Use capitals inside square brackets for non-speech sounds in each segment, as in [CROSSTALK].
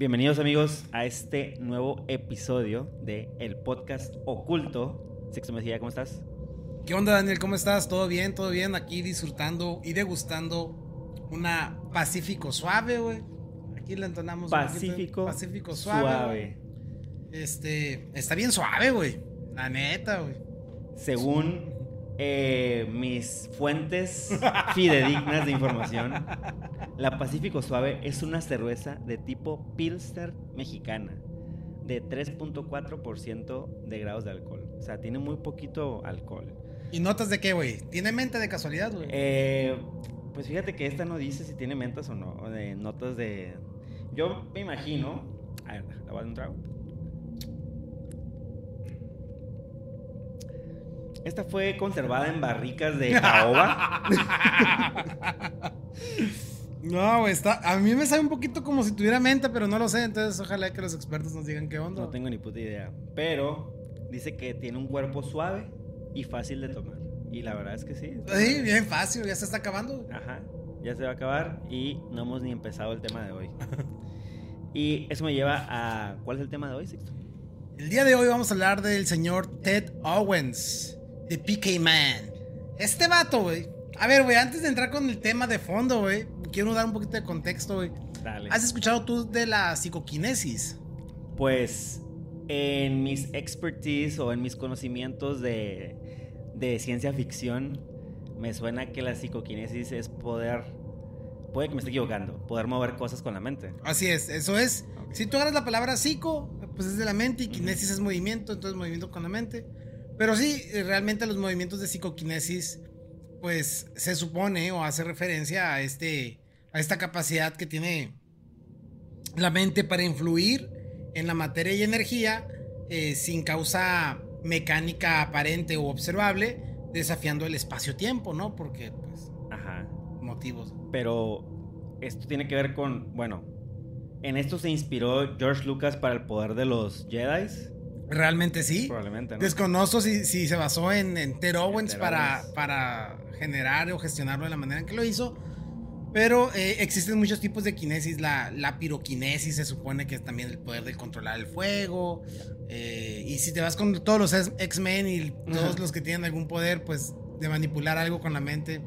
Bienvenidos amigos a este nuevo episodio de el podcast oculto. Sexto Mejía, ¿cómo estás? ¿Qué onda Daniel? ¿Cómo estás? ¿Todo bien? ¿Todo bien? Aquí disfrutando y degustando una Pacífico suave, güey. Aquí la entonamos. Pacífico, Pacífico suave. suave. Este, está bien suave, güey. La neta, güey. Según eh, mis fuentes [LAUGHS] fidedignas de información, la Pacífico Suave es una cerveza de tipo Pilster mexicana de 3.4% de grados de alcohol. O sea, tiene muy poquito alcohol. ¿Y notas de qué, güey? ¿Tiene menta de casualidad, güey? Eh, pues fíjate que esta no dice si tiene mentas o no. De notas de. Yo me imagino. A ver, la voy a dar un trago. Esta fue conservada en barricas de caoba. [LAUGHS] [LAUGHS] no, está. A mí me sabe un poquito como si tuviera menta, pero no lo sé. Entonces, ojalá que los expertos nos digan qué onda. No tengo ni puta idea. Pero dice que tiene un cuerpo suave y fácil de tomar. Y la verdad es que sí. Sí, bien fácil, ya se está acabando. Ajá, ya se va a acabar y no hemos ni empezado el tema de hoy. y eso me lleva a. ¿Cuál es el tema de hoy, Sixto? El día de hoy vamos a hablar del señor Ted Owens de PK Man. Este vato, güey. A ver, güey, antes de entrar con el tema de fondo, güey, quiero dar un poquito de contexto, güey. Dale. ¿Has escuchado tú de la psicoquinesis? Pues en mis expertise o en mis conocimientos de, de ciencia ficción, me suena que la psicoquinesis es poder puede que me esté equivocando, poder mover cosas con la mente. Así es, eso es. Si tú agarras la palabra psico, pues es de la mente y kinesis es movimiento, entonces movimiento con la mente. Pero sí, realmente los movimientos de psicoquinesis, pues se supone o hace referencia a, este, a esta capacidad que tiene la mente para influir en la materia y energía eh, sin causa mecánica aparente o observable, desafiando el espacio-tiempo, ¿no? Porque, pues, Ajá. motivos. Pero esto tiene que ver con, bueno, en esto se inspiró George Lucas para el poder de los Jedi. Realmente sí. Probablemente. ¿no? Desconozco si, si, se basó en, en Ter Owens para, para generar o gestionarlo de la manera en que lo hizo. Pero eh, existen muchos tipos de kinesis. La, la, piroquinesis se supone que es también el poder de controlar el fuego. Eh, y si te vas con todos los X-Men y todos los que tienen algún poder, pues de manipular algo con la mente,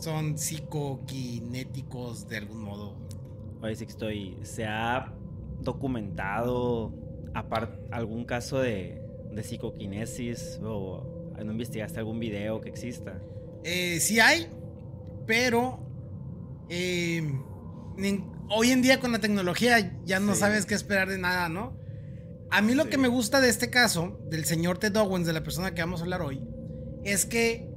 son psicoquinéticos de algún modo. Oye, sí estoy. Se ha documentado aparte, algún caso de, de psicoquinesis o no investigaste algún video que exista? Eh, sí hay, pero eh, hoy en día con la tecnología ya no sí. sabes qué esperar de nada, ¿no? A mí lo sí. que me gusta de este caso, del señor Ted Owens, de la persona que vamos a hablar hoy, es que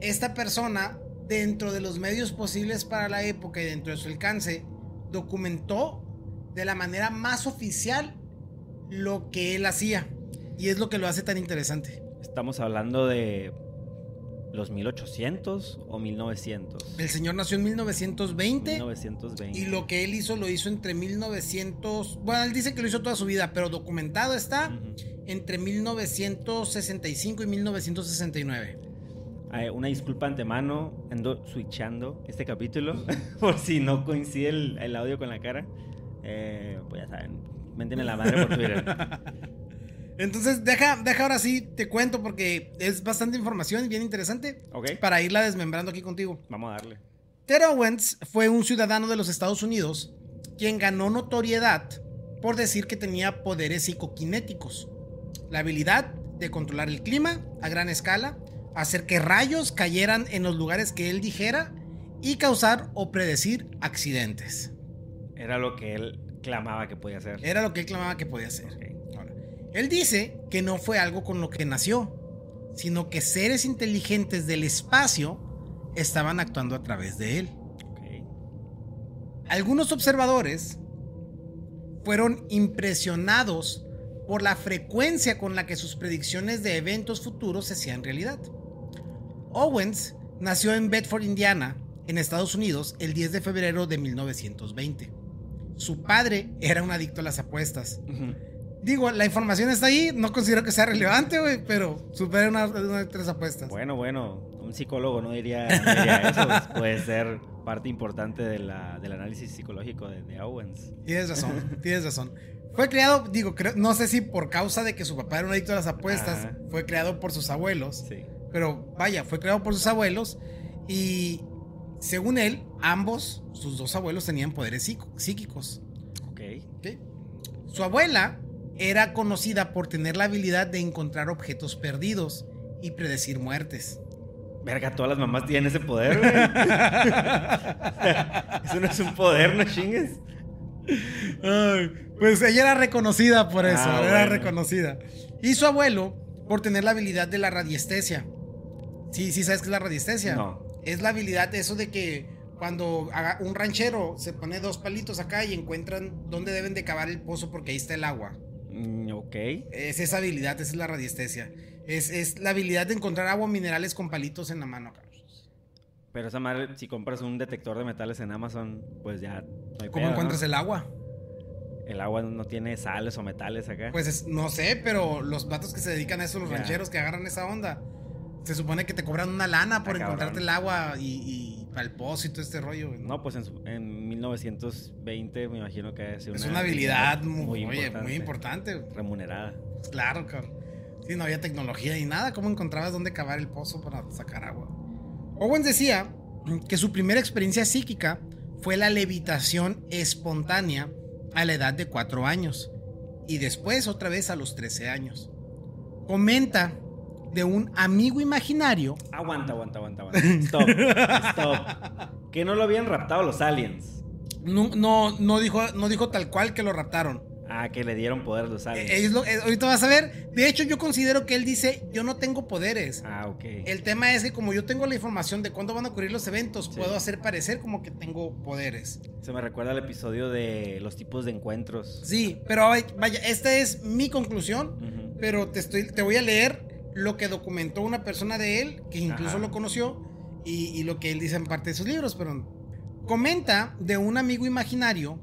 esta persona, dentro de los medios posibles para la época y dentro de su alcance, documentó de la manera más oficial lo que él hacía. Y es lo que lo hace tan interesante. Estamos hablando de los 1800 o 1900. El señor nació en 1920. 1920. Y lo que él hizo lo hizo entre 1900. Bueno, él dice que lo hizo toda su vida, pero documentado está uh -huh. entre 1965 y 1969. Eh, una disculpa antemano, ando switchando este capítulo [LAUGHS] por si no coincide el, el audio con la cara. Eh, pues ya saben, Ménteme la madre por Twitter. [LAUGHS] Entonces, deja, deja ahora sí, te cuento porque es bastante información y bien interesante. Ok. Para irla desmembrando aquí contigo. Vamos a darle. Ted Owens fue un ciudadano de los Estados Unidos quien ganó notoriedad por decir que tenía poderes psicoquinéticos. La habilidad de controlar el clima a gran escala, hacer que rayos cayeran en los lugares que él dijera y causar o predecir accidentes. Era lo que él clamaba que podía hacer. Era lo que él clamaba que podía hacer. Okay. Ahora, él dice que no fue algo con lo que nació, sino que seres inteligentes del espacio estaban actuando a través de él. Okay. Algunos observadores fueron impresionados por la frecuencia con la que sus predicciones de eventos futuros se hacían realidad. Owens nació en Bedford, Indiana, en Estados Unidos, el 10 de febrero de 1920. Su padre era un adicto a las apuestas. Uh -huh. Digo, la información está ahí, no considero que sea relevante, güey, pero su padre era una, una de tres apuestas. Bueno, bueno, un psicólogo no diría, no diría eso, puede ser parte importante de la, del análisis psicológico de, de Owens. Tienes razón, tienes razón. Fue creado, digo, creo- no sé si por causa de que su papá era un adicto a las apuestas, Ajá. fue creado por sus abuelos. Sí. Pero vaya, fue creado por sus abuelos y según él, ambos, sus dos abuelos tenían poderes psíquico- psíquicos. Ok. ¿ok? Su abuela era conocida por tener la habilidad de encontrar objetos perdidos y predecir muertes. Verga, todas las mamás tienen ese poder, güey. [LAUGHS] Eso no es un poder, no chingues. Ay, pues ella era reconocida por eso, Ah, era bueno. reconocida. Y su abuelo por tener la habilidad de la radiestesia. Sí, sí, ¿sabes qué es la radiestesia? No. Es la habilidad de eso de que cuando un ranchero se pone dos palitos acá y encuentran dónde deben de cavar el pozo porque ahí está el agua. Mm, ok. Es esa habilidad, esa es la radiestesia. Es, es la habilidad de encontrar agua minerales con palitos en la mano acá. Pero esa madre, si compras un detector de metales en Amazon, pues ya no hay ¿Cómo pedo, encuentras ¿no? el agua? El agua no tiene sales o metales acá. Pues es- no sé, pero los vatos que se dedican a eso, los Ya. rancheros que agarran esa onda, se supone que te cobran una lana por Ah, cabrón. encontrarte el agua y, y para el pozo y todo este rollo. ¿no? No, pues en, en 1920 me imagino que es es una habilidad muy, importante. Remunerada. Claro, cabrón. Sí, no había tecnología ni nada. ¿Cómo encontrabas dónde cavar el pozo para sacar agua? Owens decía que su primera experiencia psíquica fue la levitación espontánea a la edad de 4 años y después otra vez a los 13 años. Comenta de un amigo imaginario. Aguanta, aguanta, aguanta, aguanta. Stop. Stop. Que no lo habían raptado los aliens. No, no, no dijo, no dijo tal cual que lo raptaron. Ah, que le dieron poder a los aliens. Eh, lo- eh, ahorita vas a ver. De hecho, yo considero que él dice: Yo no tengo poderes. Ah, ok. El tema es que como yo tengo la información de cuándo van a ocurrir los eventos, Sí. puedo hacer parecer como que tengo poderes. Se me recuerda al episodio de los tipos de encuentros. Sí, pero ay, vaya, esta es mi conclusión, pero te, estoy, te voy a leer lo que documentó una persona de él, que incluso Ajá. lo conoció, y, y lo que él dice en parte de sus libros, pero comenta de un amigo imaginario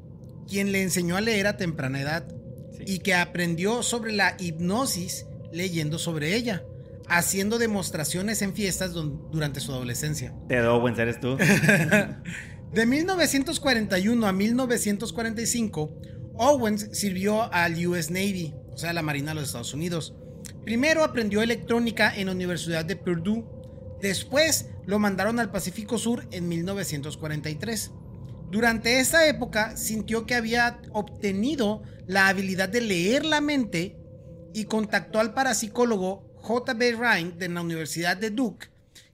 quien le enseñó a leer a temprana edad Sí. y que aprendió sobre la hipnosis leyendo sobre ella, haciendo demostraciones en fiestas durante su adolescencia. Te Owens, eres tú. [LAUGHS] De 1941 a 1945, Owens sirvió al US Navy, o sea, la Marina de los Estados Unidos. Primero aprendió electrónica en la Universidad de Purdue. Después lo mandaron al Pacífico Sur en 1943. Durante esa época sintió que había obtenido la habilidad de leer la mente y contactó al parapsicólogo J.B. Ryan de la Universidad de Duke,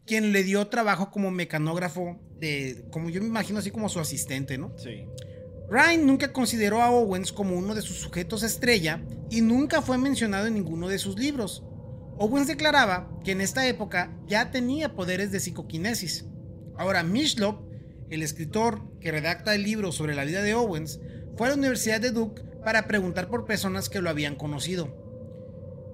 quien le dio trabajo como mecanógrafo de, como yo me imagino así como su asistente, ¿no? Sí. Ryan nunca consideró a Owens como uno de sus sujetos estrella y nunca fue mencionado en ninguno de sus libros. Owens declaraba que en esta época ya tenía poderes de psicoquinesis. Ahora, Mishlop, el escritor que redacta el libro sobre la vida de Owens, fue a la Universidad de Duke para preguntar por personas que lo habían conocido.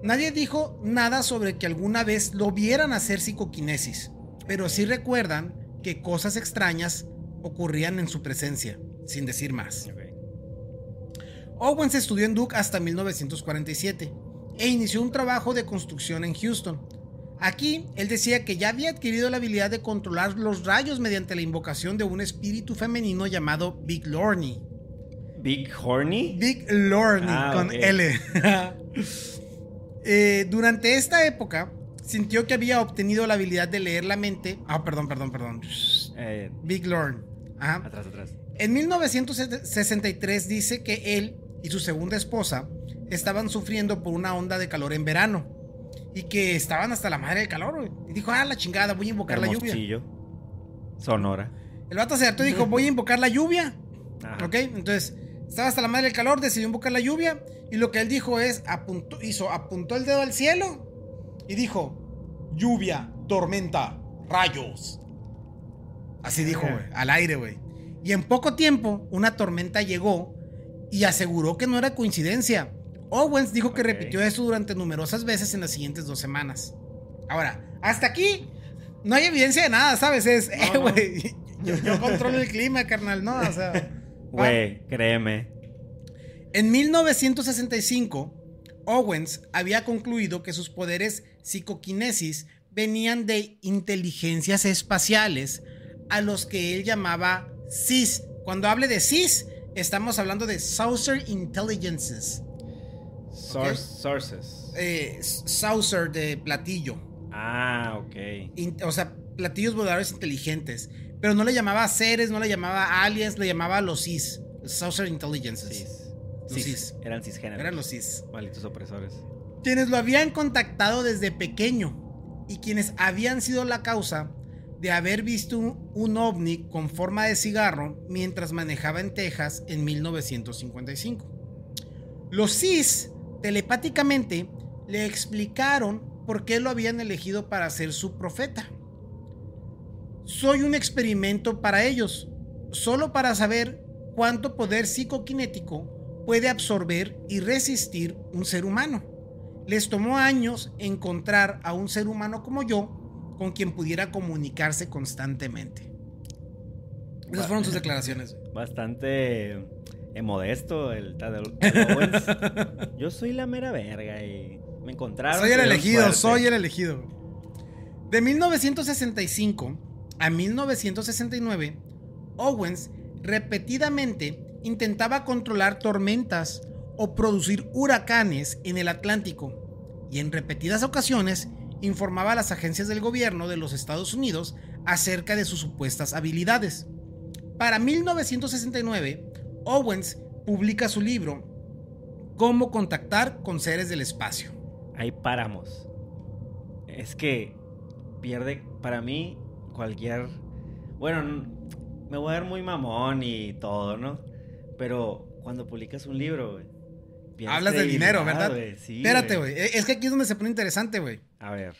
Nadie dijo nada sobre que alguna vez lo vieran hacer psicoquinesis, pero sí recuerdan que cosas extrañas ocurrían en su presencia, sin decir más. Ok. Owens estudió en Duke hasta 1947 e inició un trabajo de construcción en Houston. Aquí, él decía que ya había adquirido la habilidad de controlar los rayos mediante la invocación de un espíritu femenino llamado Big Lorny. Big Horny. Big Lorny Ah, con. L. [LAUGHS] Eh, durante esta época, sintió que había obtenido la habilidad de leer la mente. Ah, perdón, perdón, perdón. Eh, Big Lorn. Ajá. atrás, atrás. En 1963 dice que él y su segunda esposa estaban sufriendo por una onda de calor en verano y que estaban hasta la madre del calor. güey. Y dijo, ah, la chingada, voy a invocar la lluvia. Sonora. El vato se hartó y dijo, voy a invocar la lluvia. Ajá. ¿Ok? Entonces, estaba hasta la madre del calor, decidió invocar la lluvia y lo que él dijo es, apuntó, hizo, apuntó el dedo al cielo y dijo, lluvia, tormenta, rayos. Así dijo, güey, al aire, güey. Y en poco tiempo, una tormenta llegó y aseguró que no era coincidencia. Owens dijo que repitió eso durante numerosas veces en las siguientes dos semanas. Ahora, hasta aquí no hay evidencia de nada, ¿sabes? Es, [LAUGHS] eh, no. güey, yo, yo [LAUGHS] controlo el clima, carnal, ¿no? O sea. Güey, créeme. En 1965, Owens había concluido que sus poderes psicoquinesis venían de inteligencias espaciales a los que él llamaba CIS. Cuando hable de CIS, estamos hablando de Saucer Intelligences. Sources. Eh, saucer de platillo. Ah, ok. o sea, platillos voladores inteligentes. Pero no le llamaba seres, no le llamaba aliens, le llamaba los CIS. Saucer Intelligences. Los CIS. Eran cisgéneros. Eran los CIS. Malditos opresores. Quienes lo habían contactado desde pequeño y quienes habían sido la causa de haber visto un, ovni con forma de cigarro mientras manejaba en Texas en 1955. Los CIS telepáticamente le explicaron por qué lo habían elegido para ser su profeta. Soy un experimento para ellos, solo para saber cuánto poder psicoquinético puede absorber y resistir un ser humano. Les tomó años encontrar a un ser humano como yo con quien pudiera comunicarse constantemente. Esas fueron sus declaraciones. [LAUGHS] Bastante eh, modesto el Tadel Owens. [LAUGHS] Yo soy la mera verga y me encontraron. Soy el elegido, soy el elegido. De 1965 a 1969, Owens repetidamente intentaba controlar tormentas o producir huracanes en el Atlántico y en repetidas ocasiones informaba a las agencias del gobierno de los Estados Unidos acerca de sus supuestas habilidades. Para 1969, Owens publica su libro Cómo contactar con seres del espacio. Ahí paramos. Es que pierde para mí cualquier... Bueno, me voy a ver muy mamón y todo, ¿no? Pero cuando publicas un libro, Hablas del dinero, ¿verdad? Espérate, güey. Es que aquí es donde se pone interesante, güey. A ver.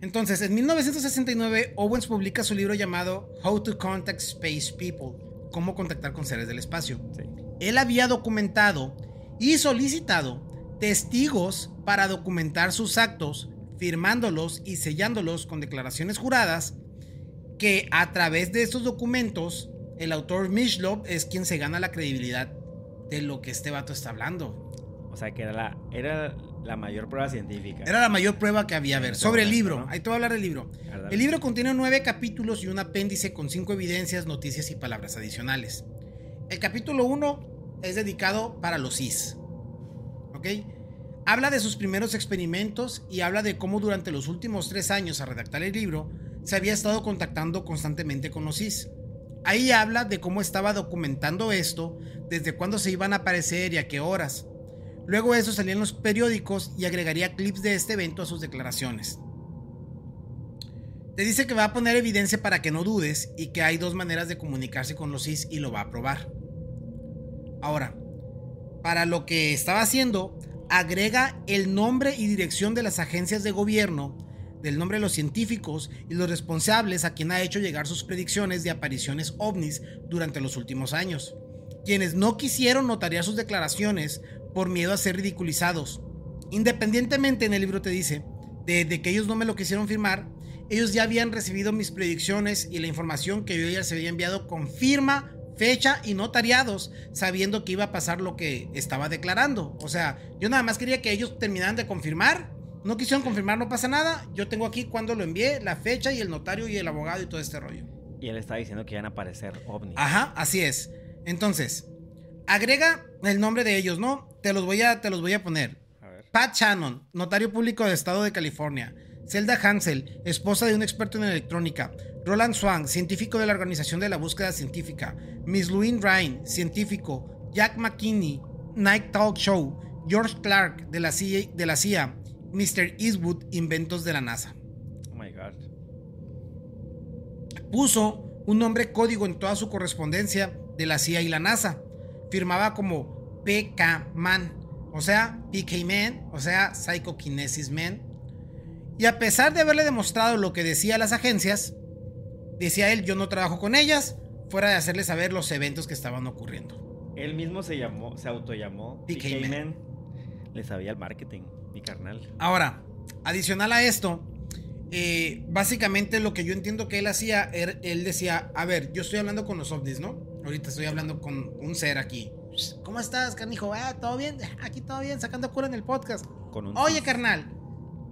Entonces, en 1969, Owens publica su libro llamado How to Contact Space People, cómo contactar con seres del espacio. Él había documentado y solicitado testigos para documentar sus actos, firmándolos y sellándolos con declaraciones juradas, que a través de estos documentos, el autor Mishlov es quien se gana la credibilidad de lo que este vato está hablando. O sea, que era la, era la mayor prueba científica. Era la mayor prueba que había. A ver, sobre el libro. Ahí te voy a hablar del libro. El libro contiene nueve capítulos y un apéndice con cinco evidencias, noticias y palabras adicionales. El capítulo uno es dedicado para los CIS. ¿Ok? Habla de sus primeros experimentos y habla de cómo durante los últimos tres años a redactar el libro se había estado contactando constantemente con los CIS. Ahí habla de cómo estaba documentando esto, desde cuándo se iban a aparecer y a qué horas. Luego eso salía en los periódicos y agregaría clips de este evento a sus declaraciones. Te dice que va a poner evidencia para que no dudes y que hay dos maneras de comunicarse con los CIS y lo va a probar. Ahora, para lo que estaba haciendo, agrega el nombre y dirección de las agencias de gobierno, del nombre de los científicos y los responsables a quien ha hecho llegar sus predicciones de apariciones ovnis durante los últimos años. Quienes no quisieron notariar sus declaraciones por miedo a ser ridiculizados. Independientemente en el libro te dice, de, que ellos no me lo quisieron firmar, ellos ya habían recibido mis predicciones y la información que yo ya se había enviado con firma, fecha y notariados, sabiendo que iba a pasar lo que estaba declarando. O sea, yo nada más quería que ellos terminaran de confirmar. No quisieron confirmar, no pasa nada. Yo tengo aquí cuando lo envié, la fecha y el notario y el abogado y todo este rollo. Y él está diciendo que iban a aparecer ovnis. Ajá, así es. Entonces, agrega el nombre de ellos, ¿no? Te los voy a, te los voy a poner. Pat Shannon, notario público del estado de California. Zelda Hansel, esposa de un experto en electrónica. Roland Swan, científico de la Organización de la Búsqueda Científica. Miss Louise Ryan, científico. Jack McKinney, Night Talk Show. George Clark, de la CIA. De la CIA. Mr. Eastwood, inventos de la NASA. Oh my God. Puso un nombre código en toda su correspondencia de la CIA y la NASA. Firmaba como PK Man, o sea, PK Man, o sea, Psychokinesis Man. Y a pesar de haberle demostrado lo que decía las agencias, decía él, yo no trabajo con ellas, fuera de hacerle saber los eventos que estaban ocurriendo. Él mismo se llamó, se autollamó PK, Man. Le sabía el marketing, mi carnal. Ahora, adicional a esto, eh, básicamente lo que yo entiendo que él hacía, er, él decía, a ver, yo estoy hablando con los ovnis, ¿no? Ahorita estoy hablando con un ser aquí. ¿Cómo estás, canijo? Ah, ¿todo bien? [LAUGHS] Aquí todo bien, sacando cura en el podcast. Oye, carnal,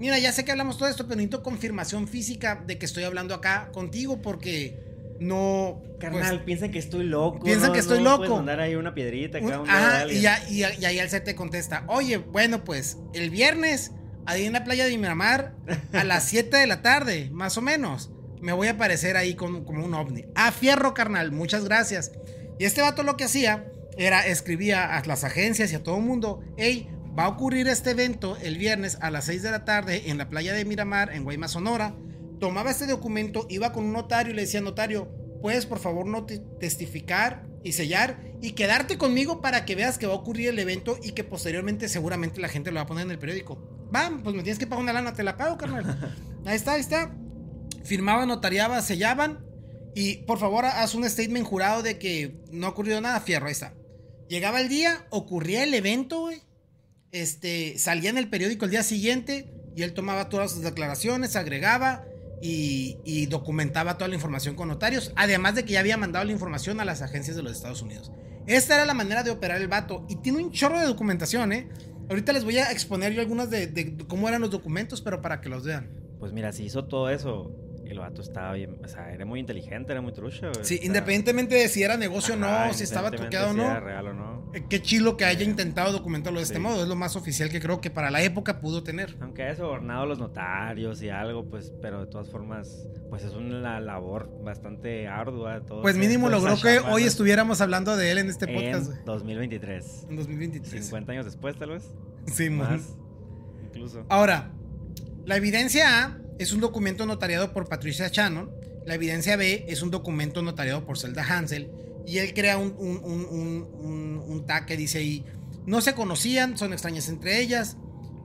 mira, ya sé que hablamos todo esto, pero necesito confirmación física de que estoy hablando acá contigo porque no... Carnal, pues, piensan que estoy loco. piensan ¿no? que estoy No loco. puedes mandar ahí una piedrita acá, un- ajá, y, ya, y, y ahí el set te contesta, oye, bueno, pues el viernes, ahí en la playa de Miramar, a [LAUGHS] las 7 de la tarde, más o menos, me voy a aparecer ahí con, como un ovni. A fierro, carnal, muchas gracias. Y este vato lo que hacía era, escribía a las agencias y a todo el mundo, hey, va a ocurrir este evento el viernes a las 6 de la tarde en la playa de Miramar, en Guaymas, Sonora. Tomaba este documento, iba con un notario y le decía, notario, puedes por favor no te- testificar y sellar y quedarte conmigo para que veas que va a ocurrir el evento y que posteriormente seguramente la gente lo va a poner en el periódico. Va, pues me tienes que pagar una lana, te la pago, carnal. [LAUGHS] Ahí está, ahí está. Firmaba, notariaba, sellaban y por favor haz un statement jurado de que no ha ocurrido nada, fierro, ahí está. Llegaba el día, ocurría el evento, güey. Este, salía en el periódico el día siguiente y él tomaba todas sus declaraciones, agregaba y, y documentaba toda la información con notarios, además de que ya había mandado la información a las agencias de los Estados Unidos. Esta era la manera de operar el vato y tiene un chorro de documentación, ¿eh? Ahorita les voy a exponer yo algunas de, de cómo eran los documentos, pero para que los vean. Pues mira, si hizo todo eso, el vato estaba bien, o sea, era muy inteligente, era muy trucha. Sí, o sea, independientemente de si era negocio o no, si estaba truqueado o si no. era real o no. Qué chilo que haya intentado documentarlo de este Sí. modo. Es lo más oficial que creo que para la época pudo tener. Aunque haya sobornado a los notarios y algo, pues, pero de todas formas, pues es una labor bastante ardua. Todo Pues mínimo logró que hoy estuviéramos hablando de él en este podcast. En 2023. En 2023. 50 años después, tal vez. Sí. Más. Incluso. Ahora, la evidencia A es un documento notariado por Patricia Shannon. La evidencia B es un documento notariado por Zelda Hansel. Y él crea un, un, un, un- tag que dice ahí, no se conocían, son extrañas entre ellas.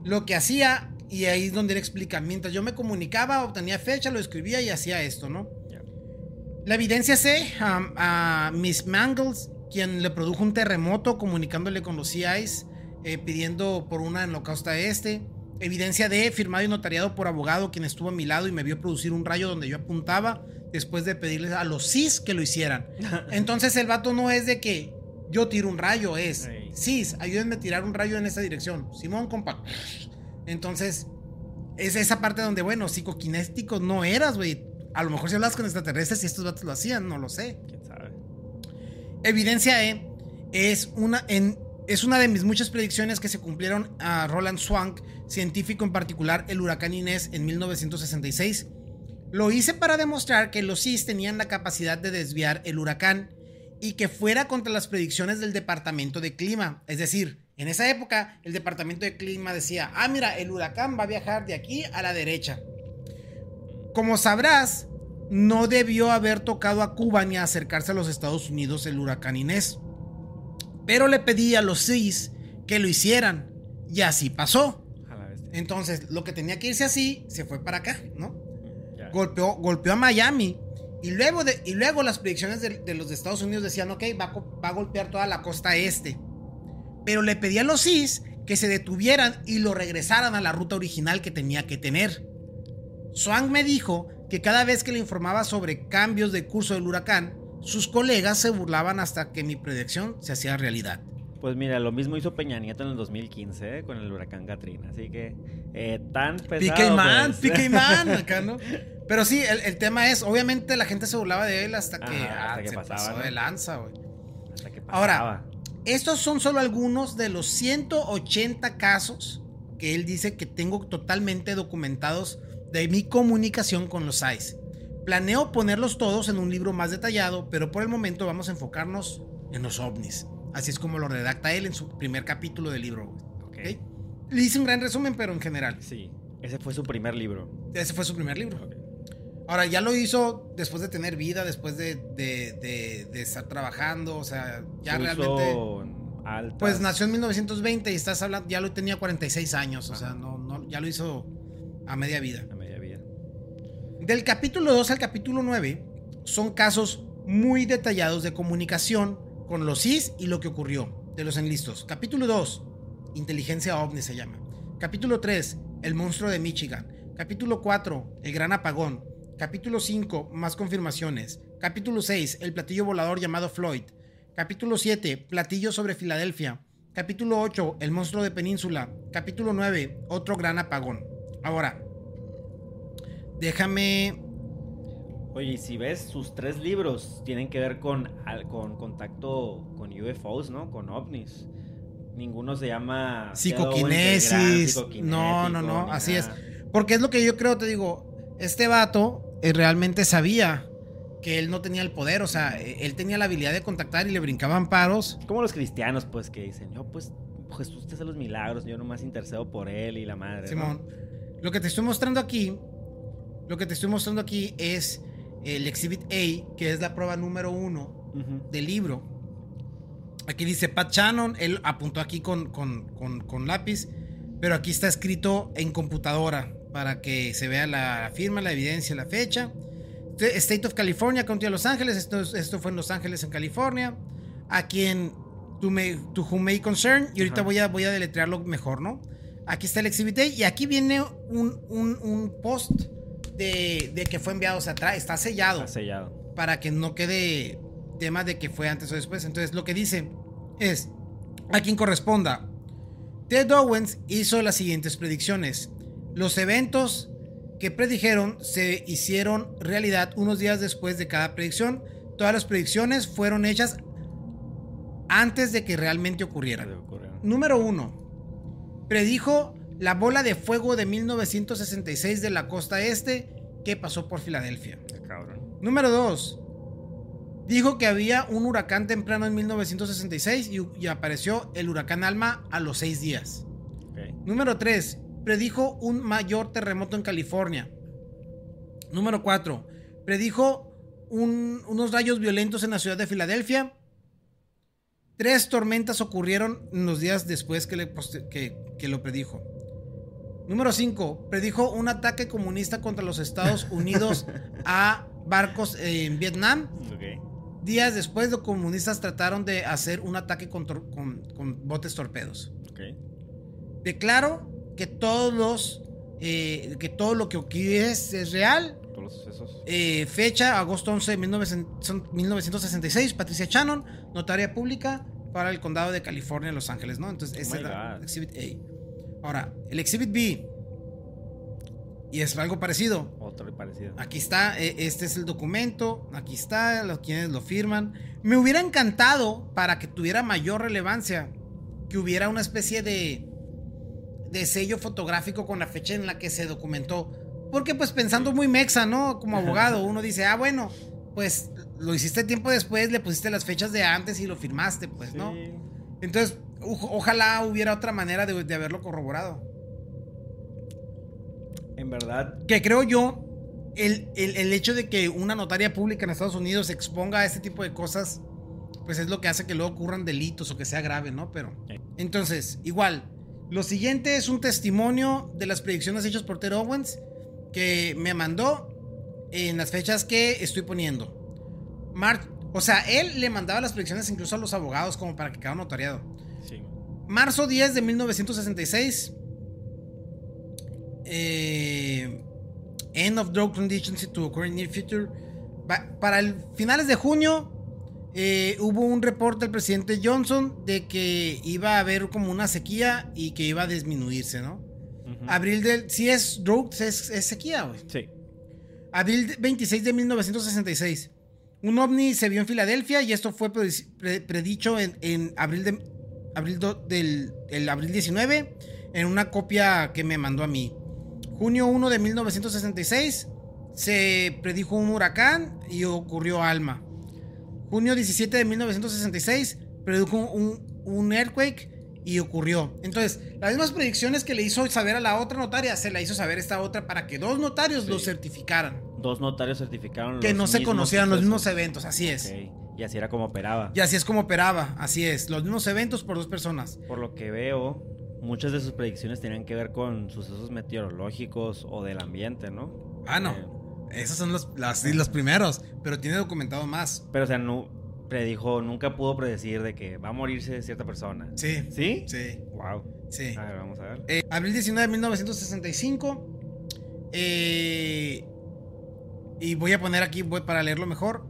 Lo que hacía, y ahí es donde él explica, mientras yo me comunicaba, obtenía fecha, lo escribía y hacía esto, ¿no? La evidencia C, um, a Miss Mangles, quien le produjo un terremoto comunicándole con los CIs, eh, pidiendo por una en la costa este. Evidencia D, firmado y notariado por abogado, quien estuvo a mi lado y me vio producir un rayo donde yo apuntaba, después de pedirles a los CIS que lo hicieran. [LAUGHS] Entonces el vato no es de que yo tiro un rayo, es. CIS, ayúdenme a tirar un rayo en esa dirección. Simón, compa. Entonces, es esa parte donde, bueno, psicoquinéstico no eras, güey. A lo mejor si hablas con extraterrestres y estos vatos lo hacían, no lo sé. ¿Quién sabe? Evidencia E es una, en, es una de mis muchas predicciones que se cumplieron a Roland Swank, científico en particular el huracán Inés en 1966. Lo hice para demostrar que los CIS tenían la capacidad de desviar el huracán y que fuera contra las predicciones del Departamento de Clima. Es decir, en esa época el Departamento de Clima decía, ah, mira, el huracán va a viajar de aquí a la derecha. Como sabrás, no debió haber tocado a Cuba ni acercarse a los Estados Unidos el huracán Inés. Pero le pedí a los CIS que lo hicieran y así pasó. Entonces, lo que tenía que irse así, se fue para acá, ¿no? Golpeó, golpeó a Miami. Y luego, y luego las predicciones de, los de Estados Unidos decían, ok, va, va a golpear toda la costa este. Pero le pedí a los CIS que se detuvieran y lo regresaran a la ruta original que tenía que tener. Swank me dijo que cada vez que le informaba sobre cambios de curso del huracán, sus colegas se burlaban hasta que mi predicción se hacía realidad. Pues mira, lo mismo hizo Peña Nieto en el 2015 ¿eh? con el huracán Katrina. Así que eh, tan pesado. Pique y man, pues. pique y man, acá, ¿no? Pero sí, el, el tema es, obviamente la gente se burlaba de él hasta que, Ajá, hasta ah, que se pasaba, pasó ¿no? de lanza, güey. Hasta que Ahora, pasaba. Estos son solo algunos de los 180 casos que él dice que tengo totalmente documentados de mi comunicación con los AIS. Planeo ponerlos todos en un libro más detallado, pero por el momento vamos a enfocarnos en los ovnis. Así es como lo redacta él en su primer capítulo del libro. güey, Ok. ¿ok? Le hice un gran resumen, pero en general. Sí, ese fue su primer libro. Ese fue su primer libro. Ok. Ahora, ya lo hizo después de tener vida, después de, de- de- de estar trabajando, o sea, ya Pulso realmente... altas. Pues nació en 1920 y estás hablando, ya lo tenía 46 años, o sea, no, no, ya lo hizo a media vida. A media vida. Del capítulo 2 al capítulo 9 son casos muy detallados de comunicación con los CIS y lo que ocurrió, de los enlistos. Capítulo 2, inteligencia ovni se llama. Capítulo 3, el monstruo de Michigan. Capítulo 4, el gran apagón. Capítulo 5, más confirmaciones. Capítulo 6, el platillo volador llamado Floyd. Capítulo 7, platillo sobre Filadelfia. Capítulo 8, el monstruo de Península. Capítulo 9, otro gran apagón. Ahora, déjame. Oye, y si ves, sus tres libros tienen que ver con, con contacto con UFOs, ¿no? Con ovnis. Ninguno se llama... Psicoquinesis. No, no, no, así es. Porque es lo que yo creo, te digo, este vato eh, realmente sabía que él no tenía el poder, o sea, e, él tenía la habilidad de contactar y le brincaban paros. Como los cristianos, pues, que dicen, yo pues Jesús te hace los milagros, yo nomás intercedo por él y la madre. Simón, lo que te estoy mostrando aquí, lo que te estoy mostrando aquí es el Exhibit A, que es la prueba número uno del libro. Aquí dice Pat Shannon, él apuntó aquí con, con, lápiz, pero aquí está escrito en computadora para que se vea la firma, la evidencia, la fecha. State of California, County de Los Ángeles, esto, esto fue en Los Ángeles, en California. Aquí en To, Whom May Concern, y ahorita voy a, voy a deletrearlo mejor, ¿no? Aquí está el Exhibit A, y aquí viene un, un post de, que fue enviado, o sea, está sellado. Está sellado. Para que no quede tema de que fue antes o después. Entonces, lo que dice es, a quien corresponda, Ted Owens hizo las siguientes predicciones. Los eventos que predijeron se hicieron realidad unos días después de cada predicción. Todas las predicciones fueron hechas antes de que realmente ocurrieran. Número uno, predijo la bola de fuego de 1966 de la costa este que pasó por Filadelfia. Número 2. Dijo que había un huracán temprano en 1966 y, apareció el huracán Alma a los 6 días. Número 3. Predijo un mayor terremoto en California. Número 4. Predijo unos rayos violentos en la ciudad de Filadelfia. Tres tormentas ocurrieron en los días después que, que lo predijo. Número 5. Predijo un ataque comunista contra los Estados Unidos [LAUGHS] a barcos en Vietnam. Días después, los comunistas trataron de hacer un ataque con, botes torpedos. Declaro que todos los eh, que todo lo que ocurre es, real. Todos los sucesos. Eh, fecha, agosto 11 de 1966, Patricia Shannon, notaria pública para el condado de California, Los Ángeles, ¿no? Entonces, oh era Exhibit A. Ahora, el Exhibit B. Y es algo parecido. Otro parecido. Aquí está, e, este es el documento. Aquí está, los quienes lo firman. Me hubiera encantado, para que tuviera mayor relevancia, que hubiera una especie de, de sello fotográfico con la fecha en la que se documentó. Porque pues pensando muy mexa, ¿no? Como [LAUGHS] abogado, uno dice, ah, bueno, pues lo hiciste tiempo después, le pusiste las fechas de antes y lo firmaste, pues, ¿no? Entonces, ojalá hubiera otra manera de, haberlo corroborado. En verdad. Que creo yo, el, hecho de que una notaria pública en Estados Unidos exponga a este tipo de cosas, pues es lo que hace que luego ocurran delitos o que sea grave, ¿no? Pero. Entonces, igual. Lo siguiente es un testimonio de las predicciones hechas por Ted Owens que me mandó en las fechas que estoy poniendo. o sea, él le mandaba las predicciones incluso a los abogados como para que quedara notariado. Marzo 10 de 1966. Eh, end of drought conditions to occur in near future. Para el finales de junio eh, hubo un reporte del presidente Johnson de que iba a haber como una sequía y que iba a disminuirse, ¿no? Abril del... Si es drought, es, sequía, güey. Sí. Abril 26 de 1966. Un ovni se vio en Filadelfia y esto fue predicho en, en abril de abril del el abril 19 en una copia que me mandó a mí. Junio 1 de 1966 se predijo un huracán y ocurrió Alma. Junio 17 de 1966 predijo un, un earthquake y ocurrió. Entonces, las mismas predicciones que le hizo saber a la otra notaria, se la hizo saber esta otra para que dos notarios lo certificaran. Dos notarios certificaron. Que no se conocieran los mismos eventos, así es. Y así era como operaba. Y así es como operaba, así es. Los mismos eventos por dos personas. Por lo que veo, muchas de sus predicciones tenían que ver con sucesos meteorológicos o del ambiente, ¿no? Ah, no. Eh, Esos son los, los primeros, pero tiene documentado más. Pero, o sea, no predijo, nunca pudo predecir de que va a morirse cierta persona. Sí. ¿Sí? Sí. Wow. Sí. A ver, vamos a ver. Eh, abril 19 de 1965. Eh, y voy a poner aquí voy para leerlo mejor.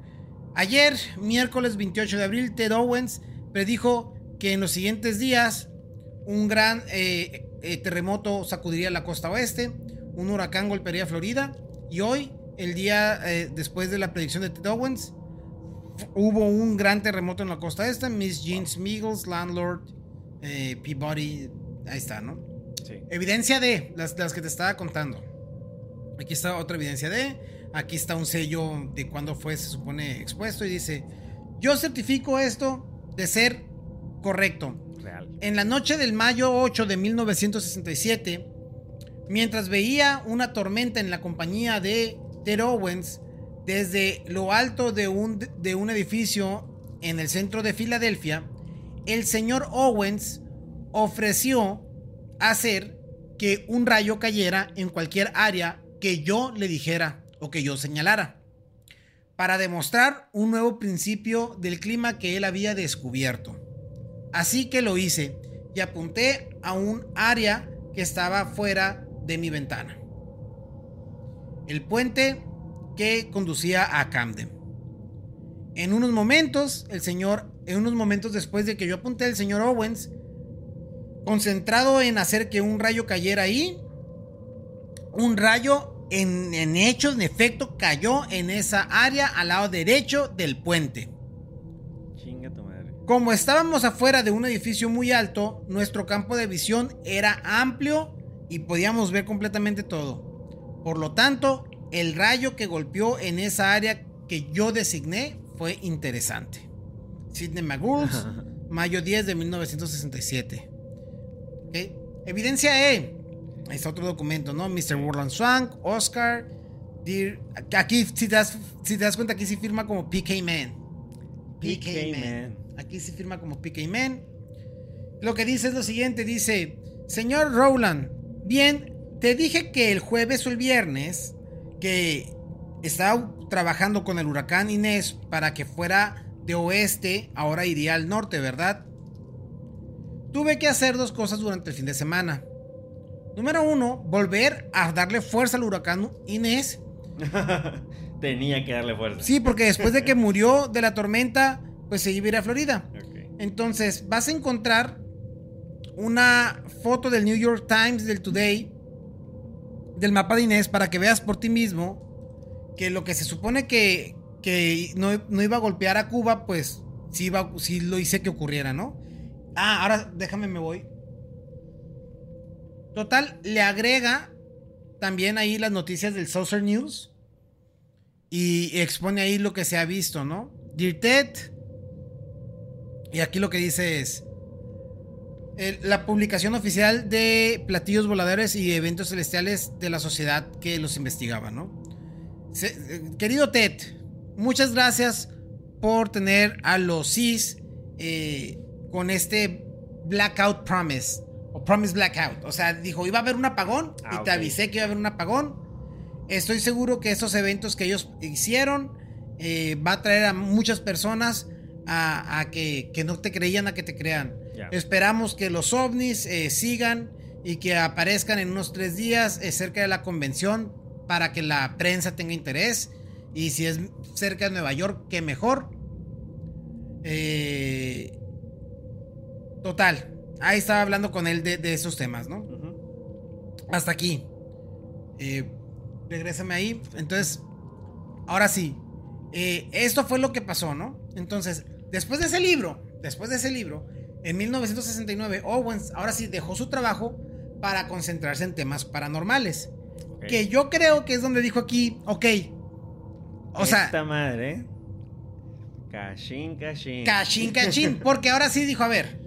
Ayer, miércoles 28 de abril, Ted Owens predijo que en los siguientes días un gran eh, eh, terremoto sacudiría la costa oeste. un huracán golpearía Florida. Y hoy, el día eh, después de la predicción de Ted Owens, hubo un gran terremoto en la costa esta. Miss Jean Smeagol's Landlord, Peabody, ahí está, ¿no? Sí. Evidencia de las, las que te estaba contando. Aquí está otra evidencia de. Aquí está un sello de cuándo fue, se supone, expuesto. Y dice: Yo certifico esto de ser correcto. Real. En la noche del mayo 8 de 1967, mientras veía una tormenta en la compañía de Ted Owens desde lo alto de un, de un edificio en el centro de Filadelfia, el señor Owens ofreció hacer que un rayo cayera en cualquier área que yo le dijera o que yo señalara, para demostrar un nuevo principio del clima que él había descubierto. Así que lo hice y apunté a un área que estaba fuera de mi ventana. El puente que conducía a Camden. En unos momentos, el señor, en unos momentos después de que yo apunté, el señor Owens, concentrado en hacer que un rayo cayera ahí, un rayo en, en hecho, en efecto, cayó en esa área al lado derecho del puente. Chinga tu madre. Como estábamos afuera de un edificio muy alto, nuestro campo de visión era amplio y podíamos ver completamente todo. Por lo tanto, el rayo que golpeó en esa área que yo designé fue interesante. Sidney McGulls, [LAUGHS] mayo 10 de 1967. ¿Ok? Evidencia E. Ahí está otro documento, ¿no? Mr. Warland Swank, Oscar, Dear- Aquí, si te, das, si te das cuenta, aquí sí firma como PK Man. PK Man. Aquí se firma como PK Man. Lo que dice es lo siguiente, dice, señor Rowland, bien, te dije que el jueves o el viernes que estaba trabajando con el huracán Inés para que fuera de oeste, ahora iría al norte, ¿verdad? Tuve que hacer dos cosas durante el fin de semana. Número uno, volver a darle fuerza al huracán Inés. [LAUGHS] Tenía que darle fuerza. Sí, porque después de que [LAUGHS] murió de la tormenta, pues se iba a ir a Florida. Entonces, vas a encontrar una foto del New York Times, del Today, del mapa de Inés, para que veas por ti mismo que lo que se supone que, que no, no iba a golpear a Cuba, pues sí, iba, sí lo hice que ocurriera, ¿no? Ah, ahora déjame, me voy. Total, le agrega también ahí las noticias del Saucer News y expone ahí lo que se ha visto, ¿no? Dear Ted, y aquí lo que dice es la publicación oficial de platillos voladores y eventos celestiales de la sociedad que los investigaba, ¿no? Querido Ted, muchas gracias por tener a los CIS eh, con este Blackout Promise. Promise Blackout. O sea, dijo, iba a haber un apagón Ah, y te ok. avisé que iba a haber un apagón. Estoy seguro que estos eventos que ellos hicieron eh, va a traer a muchas personas a, a que, que no te creían a que te crean. Esperamos que los ovnis eh, sigan y que aparezcan en unos tres días eh, cerca de la convención para que la prensa tenga interés. Y si es cerca de Nueva York, qué mejor. Total, ahí estaba hablando con él de, de esos temas, ¿no? Hasta aquí. Eh, regrésame ahí. Entonces, ahora sí. Eh, esto fue lo que pasó, ¿no? Entonces, después de ese libro, después de ese libro, en 1969, Owens ahora sí dejó su trabajo para concentrarse en temas paranormales. Que yo creo que es donde dijo aquí, ok. O sea, Esta madre. Cachín, cachín. Cachín, cachín. Porque ahora sí dijo, a ver.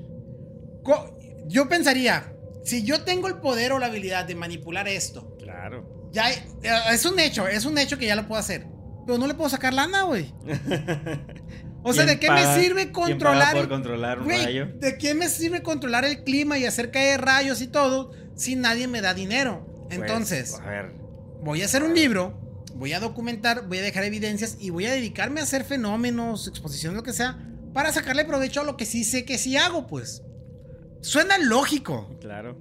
Yo pensaría, si yo tengo el poder o la habilidad de manipular esto, Claro. ya eh, es un hecho, es un hecho que ya lo puedo hacer. Pero no le puedo sacar lana, güey. [LAUGHS] O sea, ¿de qué ¿Quién me sirve controlar por controlar un rayo? ¿de qué me sirve controlar el clima y hacer caer rayos y todo si nadie me da dinero? Pues, Entonces, a ver. voy a hacer un libro, voy a documentar, voy a dejar evidencias y voy a dedicarme a hacer fenómenos, exposiciones, lo que sea, para sacarle provecho a lo que sí sé que sí hago, pues. Suena lógico. Claro.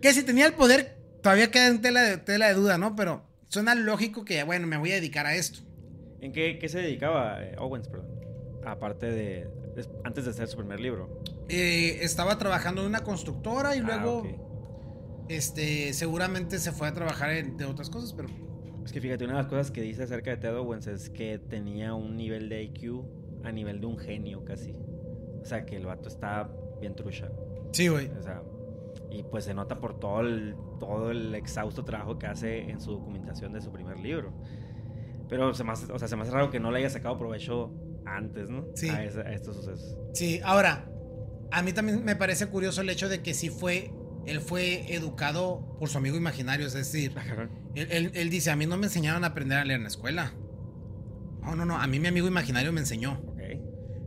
Que si tenía el poder, todavía queda en tela de, tela de duda, ¿no? Pero suena lógico que, bueno, me voy a dedicar a esto. ¿En qué, qué se dedicaba eh, Owens, perdón? Aparte de. antes de hacer su primer libro. Eh, estaba trabajando en una constructora y Ah, luego este, seguramente se fue a trabajar en, de otras cosas, pero... Es que fíjate, una de las cosas que dice acerca de Ted Owens es que tenía un nivel de IQ a nivel de un genio casi. O sea, que el vato está bien trucha. Sí, güey. O sea, y pues se nota por todo el, todo el exhausto trabajo que hace en su documentación de su primer libro. Pero se me hace, o sea, se me hace raro que no le haya sacado provecho antes, ¿no? Sí. A, ese- a estos sucesos. Sí, ahora, a mí también me parece curioso el hecho de que sí fue, él fue educado por su amigo imaginario, es decir, él, él- él dice, a mí no me enseñaron a aprender a leer en la escuela. No, no, no, a mí mi amigo imaginario me enseñó.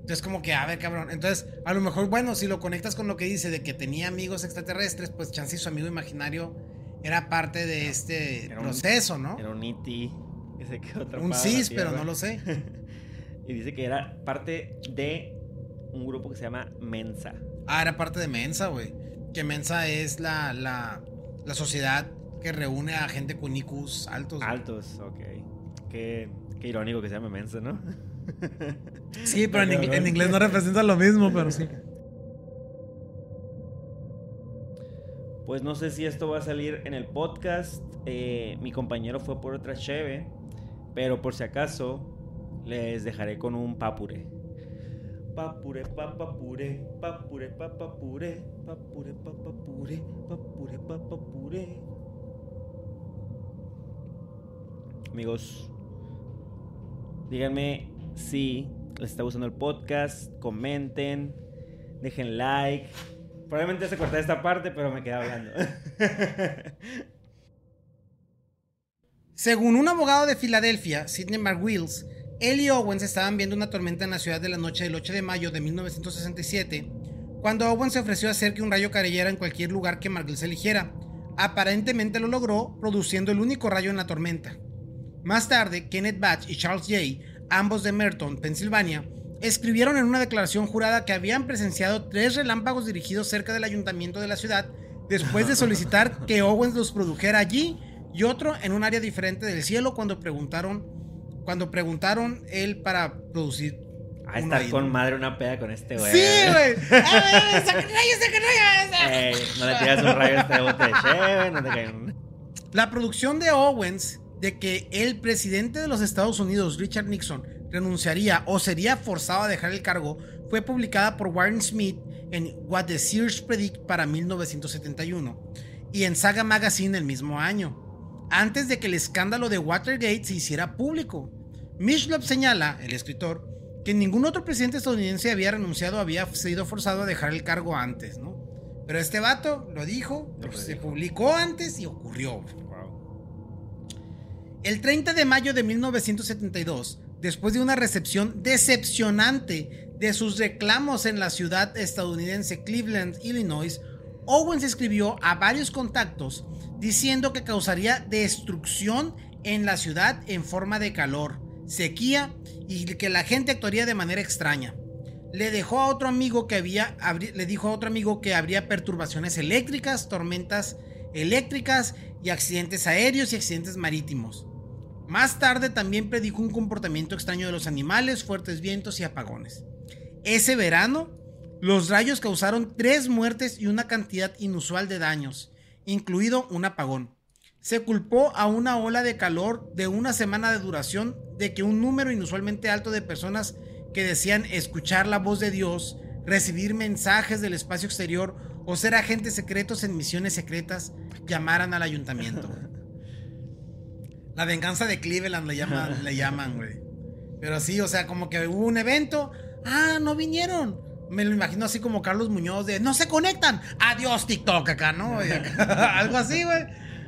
Entonces como que, a ver, cabrón, entonces a lo mejor, bueno, si lo conectas con lo que dice de que tenía amigos extraterrestres, pues chance su amigo imaginario era parte de este Era un- proceso, ¿no? Era un E.T. que se quedó atrapado Un cis, pero no lo sé. [LAUGHS] y dice que era parte de un grupo que se llama Mensa. Ah, era parte de Mensa, güey. Que Mensa es la, la, la sociedad que reúne a gente con IQs altos. Altos, ok. Qué, qué irónico que se llame Mensa, ¿no? [LAUGHS] Sí, pero en, inglés no representa lo mismo, pero sí. Pues no sé si esto va a salir en el podcast. Eh, mi compañero fue por otra cheve. Pero por si acaso, les dejaré con un papure. Papure, papapure, papure, papapure, papure, papapure, papure, papapure. Amigos, díganme si les está gustando el podcast, comenten, dejen like. Probablemente se corté esta parte, pero me quedé hablando. [LAUGHS] Según un abogado de Filadelfia, Sidney McWills, él y Owens estaban viendo una tormenta en la ciudad de la noche del 8 de mayo de 1967, cuando Owens se ofreció a hacer que un rayo cayera en cualquier lugar que McWills eligiera. Aparentemente lo logró, produciendo el único rayo en la tormenta. Más tarde, Kenneth Batch y Charles Jay, ambos de Merton, Pensilvania, escribieron en una declaración jurada que habían presenciado tres relámpagos dirigidos cerca del ayuntamiento de la ciudad después de solicitar [LAUGHS] que Owens los produjera allí y otro en un área diferente del cielo cuando preguntaron cuando preguntaron él para producir A estar con madre una peda con este güey. Sí, güey. ¡Ah, saca rayos, saca rayos! [LAUGHS] Ey, no le tiras un rayo a este bote de cheve, no te. La producción de Owens de que el presidente de los Estados Unidos, Richard Nixon, renunciaría o sería forzado a dejar el cargo fue publicada por Warren Smith en What the Sears Predict para 1971 y en Saga Magazine el mismo año, antes de que el escándalo de Watergate se hiciera público. Mishlop señala, el escritor, que ningún otro presidente estadounidense había renunciado o había sido forzado a dejar el cargo antes, ¿no? Pero este vato lo dijo, Lo se publicó antes y ocurrió. El 30 de mayo de 1972, después de una recepción decepcionante de sus reclamos en la ciudad estadounidense Cleveland, Illinois, Owens escribió a varios contactos diciendo que causaría destrucción en la ciudad en forma de calor, sequía y que la gente actuaría de manera extraña. Le dejó a otro amigo que había le dijo a otro amigo que habría perturbaciones eléctricas, tormentas eléctricas y accidentes aéreos y accidentes marítimos. Más tarde también predijo un comportamiento extraño de los animales, fuertes vientos y apagones. Ese verano, los rayos causaron tres muertes y una cantidad inusual de daños, incluido un apagón. Se culpó a una ola de calor de una semana de duración de que un número inusualmente alto de personas que decían escuchar la voz de Dios, recibir mensajes del espacio exterior o ser agentes secretos en misiones secretas llamaran al ayuntamiento. [LAUGHS] La venganza de Cleveland le llaman, [LAUGHS] le llaman, güey. Pero sí, o sea, como que hubo un evento. Ah, no vinieron. Me lo imagino así como Carlos Muñoz de no se conectan. Adiós, TikTok acá, ¿no? [LAUGHS] Acá, [LAUGHS] algo así, güey.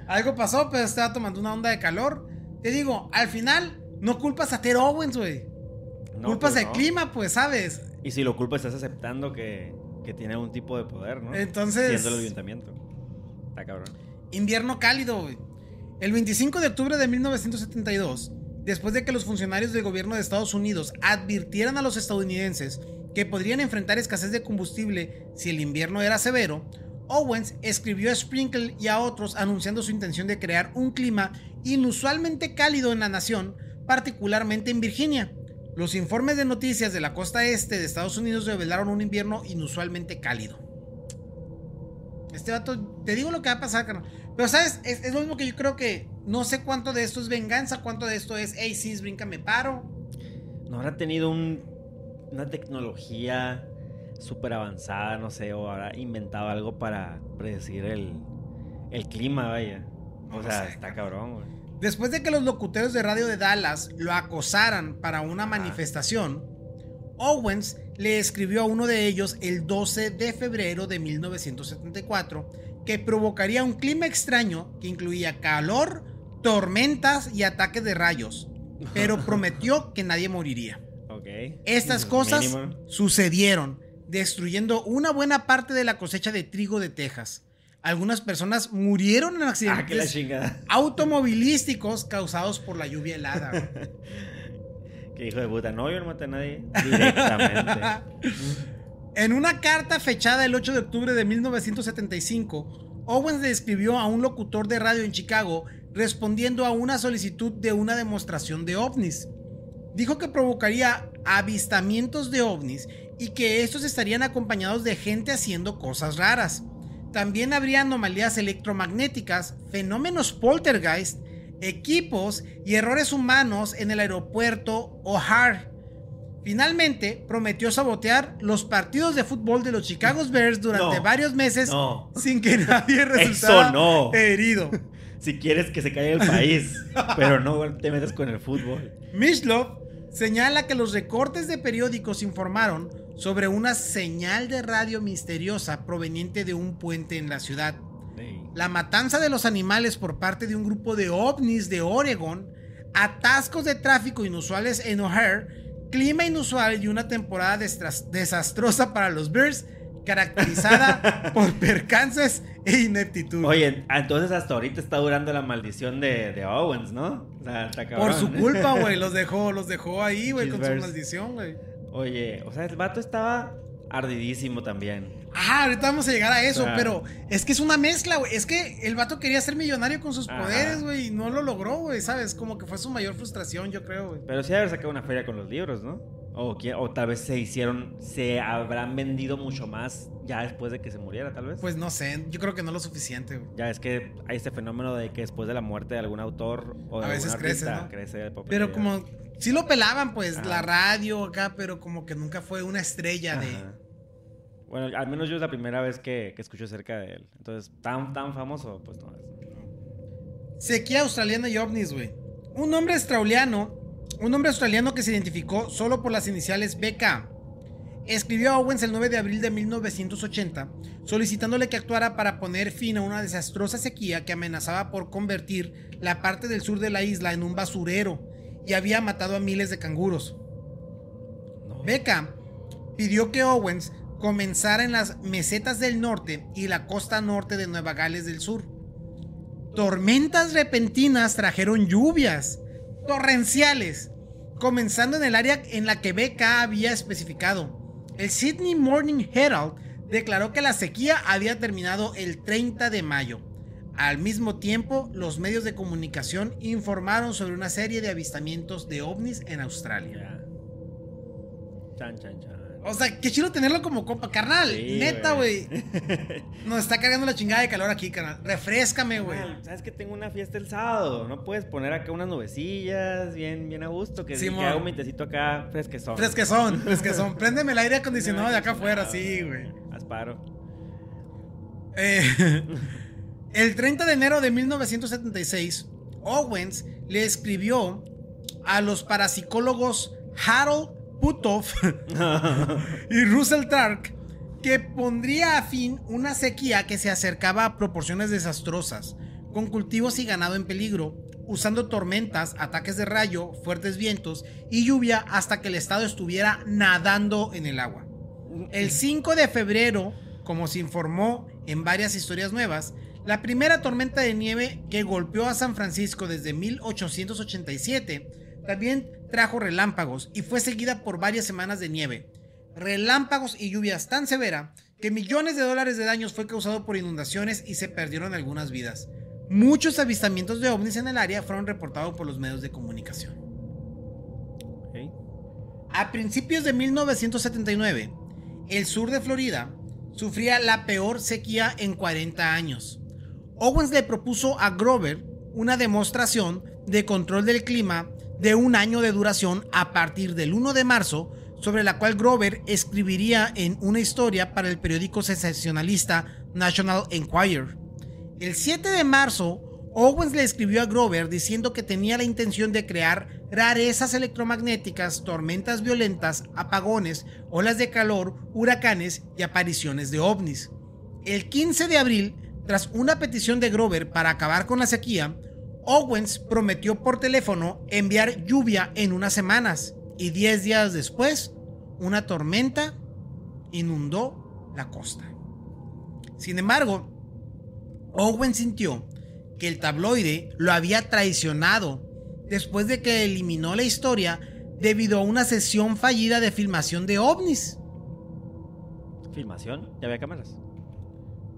Algo pasó, pero estaba tomando una onda de calor. Te digo, al final, no culpas a Ter Owens, güey. No, culpas pues al no. clima, pues, ¿sabes? Y si lo culpas, estás aceptando que, que tiene algún tipo de poder, ¿no? Entonces- Siendo el ayuntamiento. Está cabrón. Invierno cálido, güey. El 25 de octubre de 1972, después de que los funcionarios del gobierno de Estados Unidos advirtieran a los estadounidenses que podrían enfrentar escasez de combustible si el invierno era severo, Owens escribió a Sprinkle y a otros anunciando su intención de crear un clima inusualmente cálido en la nación, particularmente en Virginia. Los informes de noticias de la costa este de Estados Unidos revelaron un invierno inusualmente cálido. Este vato, te digo lo que va a pasar, carnal. Pero, ¿sabes? Es, es lo mismo que yo creo que no sé cuánto de esto es venganza, cuánto de esto es, hey, sí, brinca, me paro. No habrá tenido un, una tecnología súper avanzada, no sé, o habrá inventado algo para predecir el, el clima, vaya. O sea, sé, está cabrón. güey. Después de que los locutores de radio de Dallas lo acosaran para una manifestación, Owens le escribió a uno de ellos el 12 de febrero de 1974 que provocaría un clima extraño que incluía calor, tormentas y ataques de rayos, pero [LAUGHS] prometió que nadie moriría. Ok. Estas Mm, cosas mínimo. sucedieron, destruyendo una buena parte de la cosecha de trigo de Texas. Algunas personas murieron en Ah, accidentes chingada. [LAUGHS] automovilísticos causados por la lluvia helada. [LAUGHS] Que hijo de puta. No, yo no maté a nadie. Directamente. En una carta fechada el 8 de octubre de 1975, Owens le escribió a un locutor de radio en Chicago respondiendo a una solicitud de una demostración de ovnis. Dijo que provocaría avistamientos de ovnis y que estos estarían acompañados de gente haciendo cosas raras. También habría anomalías electromagnéticas, fenómenos poltergeist, equipos y errores humanos en el aeropuerto O'Hare. Finalmente, prometió sabotear los partidos de fútbol de los Chicago Bears durante No. varios meses No. sin que nadie resultara no. herido. [LAUGHS] Si quieres que se caiga el país, pero no te metas con el fútbol. Mishlov señala que los recortes de periódicos informaron sobre una señal de radio misteriosa proveniente de un puente en la ciudad. La matanza de los animales por parte de un grupo de ovnis de Oregon, atascos de tráfico inusuales en O'Hare, clima inusual y una temporada desastrosa para los Bears, caracterizada [LAUGHS] por percances e ineptitud. Oye, entonces hasta ahorita está durando la maldición de, de Owens, ¿no? O sea, está cabrón. por su culpa, güey, [LAUGHS] los dejó, los dejó ahí, güey, con su maldición, güey. Oye, o sea, el vato estaba ardidísimo también. Ah, ahorita vamos a llegar a eso, O sea- pero es que es una mezcla, güey. Es que el vato quería ser millonario con sus Ajá. poderes, güey, y no lo logró, güey, ¿sabes? Como que fue su mayor frustración, yo creo, güey. Pero sí haber sacado una feria con los libros, ¿no? O, tal vez se hicieron, se habrán vendido mucho más ya después de que se muriera, tal vez. Pues no sé, yo creo que no lo suficiente, güey. ya es que hay este fenómeno de que después de la muerte de algún autor o de A veces algún crece, artista, ¿no? crece de Pero como, sí lo pelaban, pues, Ajá. la radio acá, pero como que nunca fue una estrella de... Bueno, al menos yo es la primera vez que, que escucho acerca de él. Entonces, tan, tan famoso, pues no es. Sequía australiana y ovnis, güey. Un hombre australiano, un hombre australiano que se identificó solo por las iniciales BK, escribió a Owens el 9 de abril de 1980 solicitándole que actuara para poner fin a una desastrosa sequía que amenazaba por convertir la parte del sur de la isla en un basurero y había matado a miles de canguros. No. Becca pidió que Owens comenzara en las mesetas del norte y la costa norte de Nueva Gales del Sur. Tormentas repentinas trajeron lluvias torrenciales, comenzando en el área en la que Becca había especificado. El Sydney Morning Herald declaró que la sequía había terminado el 30 de mayo. Al mismo tiempo, los medios de comunicación informaron sobre una serie de avistamientos de ovnis en Australia. Chan, chan, chan. O sea, qué chido tenerlo como copa, carnal. Sí, Neta, güey. [LAUGHS] Nos está cargando la chingada de calor aquí, carnal. Refrescame, güey. ¿Sabes que tengo una fiesta el sábado? No puedes poner acá unas nubecillas bien, bien a gusto. Que, Simón. que haga un mentecito acá fresquezón. Fresquezón, [LAUGHS] fresquezón. Préndeme el aire acondicionado de acá afuera, sí, güey. Asparo. Eh, [LAUGHS] el 30 de enero de 1976, Owens le escribió a los parapsicólogos Harold Puthoff [LAUGHS] y Russell Tark que pondría a fin una sequía que se acercaba a proporciones desastrosas, con cultivos y ganado en peligro, usando tormentas, ataques de rayo, fuertes vientos y lluvia hasta que el estado estuviera nadando en el agua. El 5 de febrero, como se informó en varias historias nuevas, la primera tormenta de nieve que golpeó a San Francisco desde 1887 también trajo relámpagos y fue seguida por varias semanas de nieve. Relámpagos y lluvias tan severa que millones de dólares de daños fue causado por inundaciones y se perdieron algunas vidas. Muchos avistamientos de ovnis en el área fueron reportados por los medios de comunicación. A principios de 1979, el sur de Florida sufría la peor sequía en 40 años. Owens le propuso a Grover una demostración de control del clima de un año de duración a partir del 1 de marzo, sobre la cual Grover escribiría en una historia para el periódico sensacionalista National Enquirer. El 7 de marzo, Owens le escribió a Grover diciendo que tenía la intención de crear rarezas electromagnéticas, tormentas violentas, apagones, olas de calor, huracanes y apariciones de ovnis. El 15 de abril, tras una petición de Grover para acabar con la sequía, Owens prometió por teléfono enviar lluvia en unas semanas y 10 días después, una tormenta inundó la costa. Sin embargo, Owens sintió que el tabloide lo había traicionado después de que eliminó la historia debido a una sesión fallida de filmación de ovnis. ¿Filmación? ¿Ya había cámaras?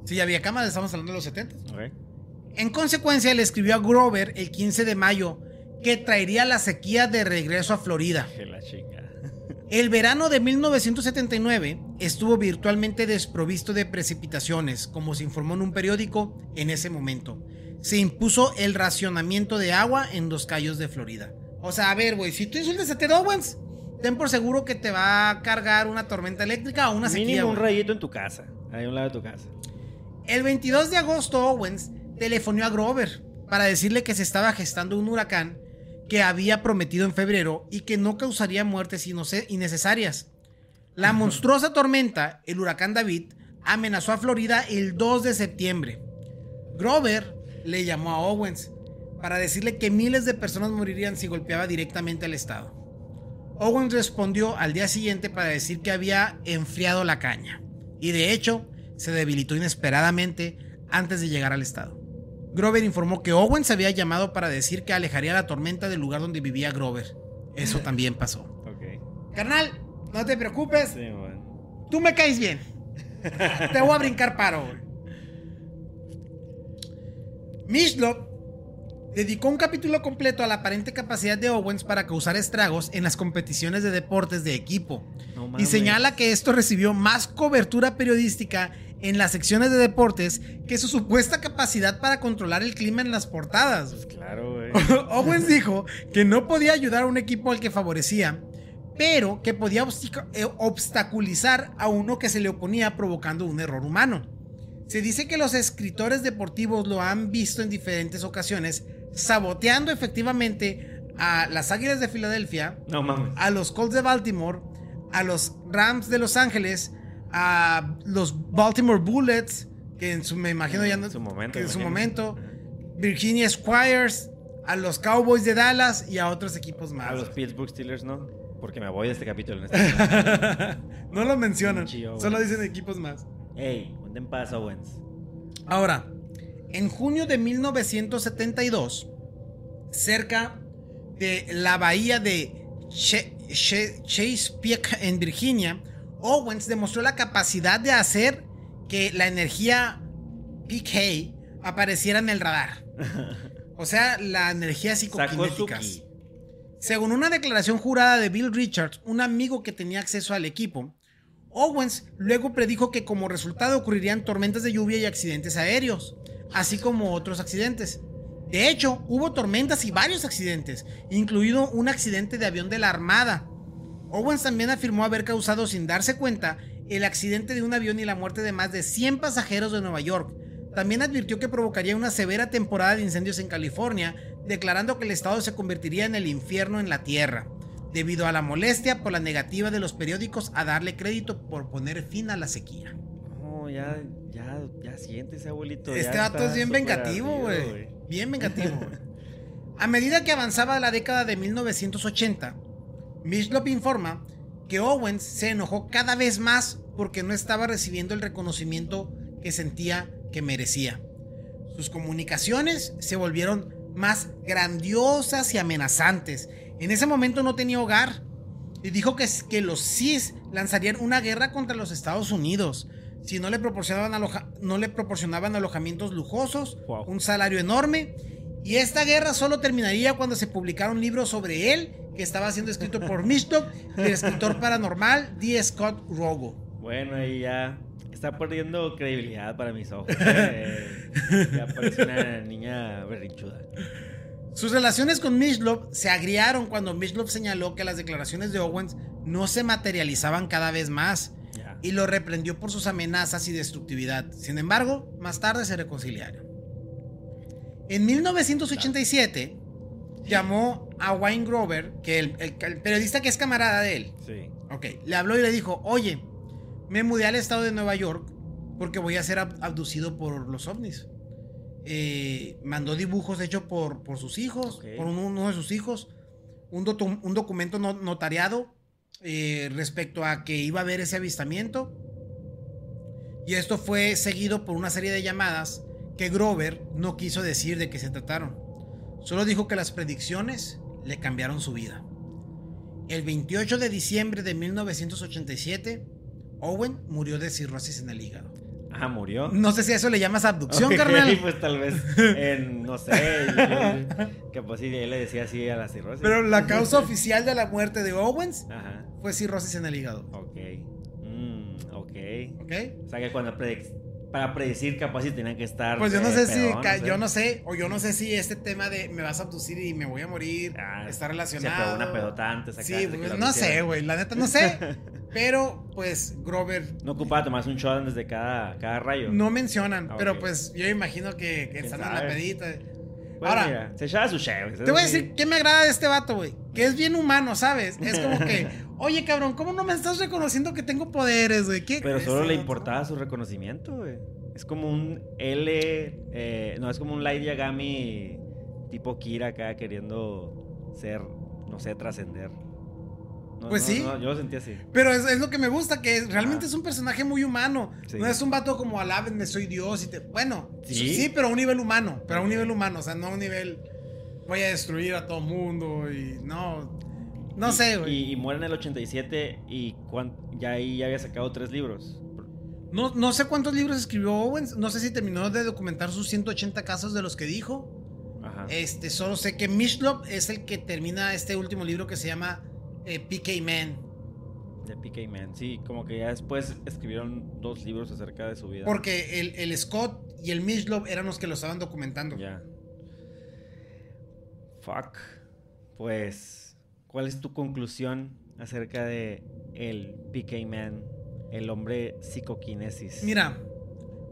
Sí, ya había cámaras, estamos hablando de los 70. En consecuencia, le escribió a Grover el 15 de mayo que traería la sequía de regreso a Florida. [LAUGHS] El verano de 1979 estuvo virtualmente desprovisto de precipitaciones, como se informó en un periódico en ese momento se impuso el racionamiento de agua en los callos de Florida. O sea, a ver, güey, si tú insultas a Ted Owens, ten por seguro que te va a cargar una tormenta eléctrica o una sequía. Mínimo un rayito en tu casa, ahí a un lado de tu casa. El 22 de agosto, Owens telefonó a Grover para decirle que se estaba gestando un huracán que había prometido en febrero y que no causaría muertes innecesarias. La monstruosa tormenta, el huracán David, amenazó a Florida el 2 de septiembre. Grover le llamó a Owens para decirle que miles de personas morirían si golpeaba directamente al Estado. Owens respondió al día siguiente para decir que había enfriado la caña y de hecho se debilitó inesperadamente antes de llegar al Estado. Grover informó que Owens había llamado para decir que alejaría la tormenta del lugar donde vivía Grover. Eso [LAUGHS] también pasó. Carnal, no te preocupes. Tú me caes bien. [LAUGHS] te voy a brincar paro, Mishlop dedicó un capítulo completo a la aparente capacidad de Owens para causar estragos en las competiciones de deportes de equipo. y señala que esto recibió más cobertura periodística en las secciones de deportes que su supuesta capacidad para controlar el clima en las portadas. Pues claro, güey. [LAUGHS] Owens dijo que no podía ayudar a un equipo al que favorecía, pero que podía eh, obstaculizar a uno que se le oponía provocando un error humano. Se dice que los escritores deportivos lo han visto en diferentes ocasiones saboteando efectivamente a las Águilas de Filadelfia, a los Colts de Baltimore, a los Rams de Los Ángeles, a los Baltimore Bullets, que en su, me imagino ya en su momento, en su momento, Virginia Squires, a los Cowboys de Dallas y a otros equipos más. A los Pittsburgh Steelers, ¿no? Porque me voy de este capítulo. Este [LAUGHS] no lo mencionan, solo dicen equipos más. Ey, en paz, Owens. Ahora, en junio de 1972, cerca de la bahía de Chesapeake en Virginia, Owens demostró la capacidad de hacer que la energía PK apareciera en el radar. O sea, la energía psicoquinética. Según una declaración jurada de Bill Richards, un amigo que tenía acceso al equipo, Owens luego predijo que como resultado ocurrirían tormentas de lluvia y accidentes aéreos, así como otros accidentes. De hecho, hubo tormentas y varios accidentes, incluido un accidente de avión de la Armada. Owens también afirmó haber causado sin darse cuenta el accidente de un avión y la muerte de más de 100 pasajeros de Nueva York. También advirtió que provocaría una severa temporada de incendios en California, declarando que el estado se convertiría en el infierno en la tierra debido a la molestia por la negativa de los periódicos a darle crédito por poner fin a la sequía. No, ya, ya, ya siéntese, abuelito. Este dato es bien vengativo, güey. Bien vengativo, [LAUGHS] A medida que avanzaba la década de 1980, Mishlop informa que Owens se enojó cada vez más porque no estaba recibiendo el reconocimiento que sentía que merecía. Sus comunicaciones se volvieron más grandiosas y amenazantes en ese momento no tenía hogar y dijo que, que los CIS lanzarían una guerra contra los Estados Unidos si no le proporcionaban, no le proporcionaban alojamientos lujosos, un salario enorme. Y esta guerra solo terminaría cuando se publicara un libro sobre él que estaba siendo escrito por [LAUGHS] Mishtok, el escritor paranormal D. Scott Rogo. Bueno, ahí ya Está perdiendo credibilidad para mis ojos. [LAUGHS] Eh, ya parece una niña berrinchuda. Sus relaciones con Mishlov se agriaron cuando Mishlov señaló que las declaraciones de Owens no se materializaban cada vez más y lo reprendió por sus amenazas y destructividad. Sin embargo, más tarde se reconciliaron. En 1987 llamó a Wayne Grover, que el, el- el periodista que es camarada de él, Sí. ok, le habló y le dijo, oye, me mudé al estado de Nueva York porque voy a ser ab- abducido por los ovnis. Eh, mandó dibujos hechos por, por sus hijos, por uno, de sus hijos, un, documento no- notariado eh, respecto a que iba a haber ese avistamiento. Y esto fue seguido por una serie de llamadas que Grover no quiso decir de qué se trataron. Solo dijo que las predicciones le cambiaron su vida. El 28 de diciembre de 1987, Owen murió de cirrosis en el hígado. Ah, murió. No sé si a eso le llamas abducción, Ok, carnal. [LAUGHS] Pues tal vez, [LAUGHS] en, no sé, yo- capaz si él le decía así a la cirrosis. Pero la causa [LAUGHS] oficial de la muerte de Owens Ajá, fue cirrosis en el hígado. ok. Mm, ok. ¿Ok? O sea que cuando predic- para predecir capaz si tenían que estar. Pues yo no eh, sé si, yo no sé, o yo no sé si este tema de me vas a abducir y me voy a morir Ah, está Se relacionado. pegó una pedota antes acá. Sí, pues, no sé, güey, la neta no sé. [LAUGHS] pero, pues, Grover No ocupaba tomarse un shot antes de cada, cada rayo. no mencionan, Ah, pero pues yo imagino que, que ¿Quién están en la pedita. Ahora, mira, se su cheve. Te voy a decir qué me agrada de este vato, güey. Que es bien humano, ¿sabes? Es como que, [LAUGHS] oye, cabrón, ¿cómo no me estás reconociendo que tengo poderes, güey? ¿Qué- Pero solo le importaba su reconocimiento, güey. Es como un L. eh, no, es como un Light Yagami tipo Kira acá queriendo ser, no sé, trascender. No, Pues no, sí. no, yo lo sentí así. Pero es, es lo que me gusta, que realmente Ah. es un personaje muy humano. Sí. No es un vato como alábenme, soy Dios y te... Bueno, sí, ¿Sí? pero a un nivel humano. Pero a un nivel humano, o sea, no a un nivel... Voy a destruir a todo mundo y no... No Y- sé, güey. Y, y muere en el 87 y cuán- ya ahí ya había sacado tres libros. No, no sé cuántos libros escribió Owens. No sé si terminó de documentar sus 180 casos de los que dijo. Ajá. Este, solo sé que Mishlov es el que termina este último libro que se llama eh, PK Man. De PK Man. Sí, como que ya después escribieron dos libros acerca de su vida. Porque el, el Scott y el Mishlov eran los que lo estaban documentando. Ya. Fuck. Pues, ¿cuál es tu conclusión acerca de el PK Man, el hombre psicoquinesis? Mira,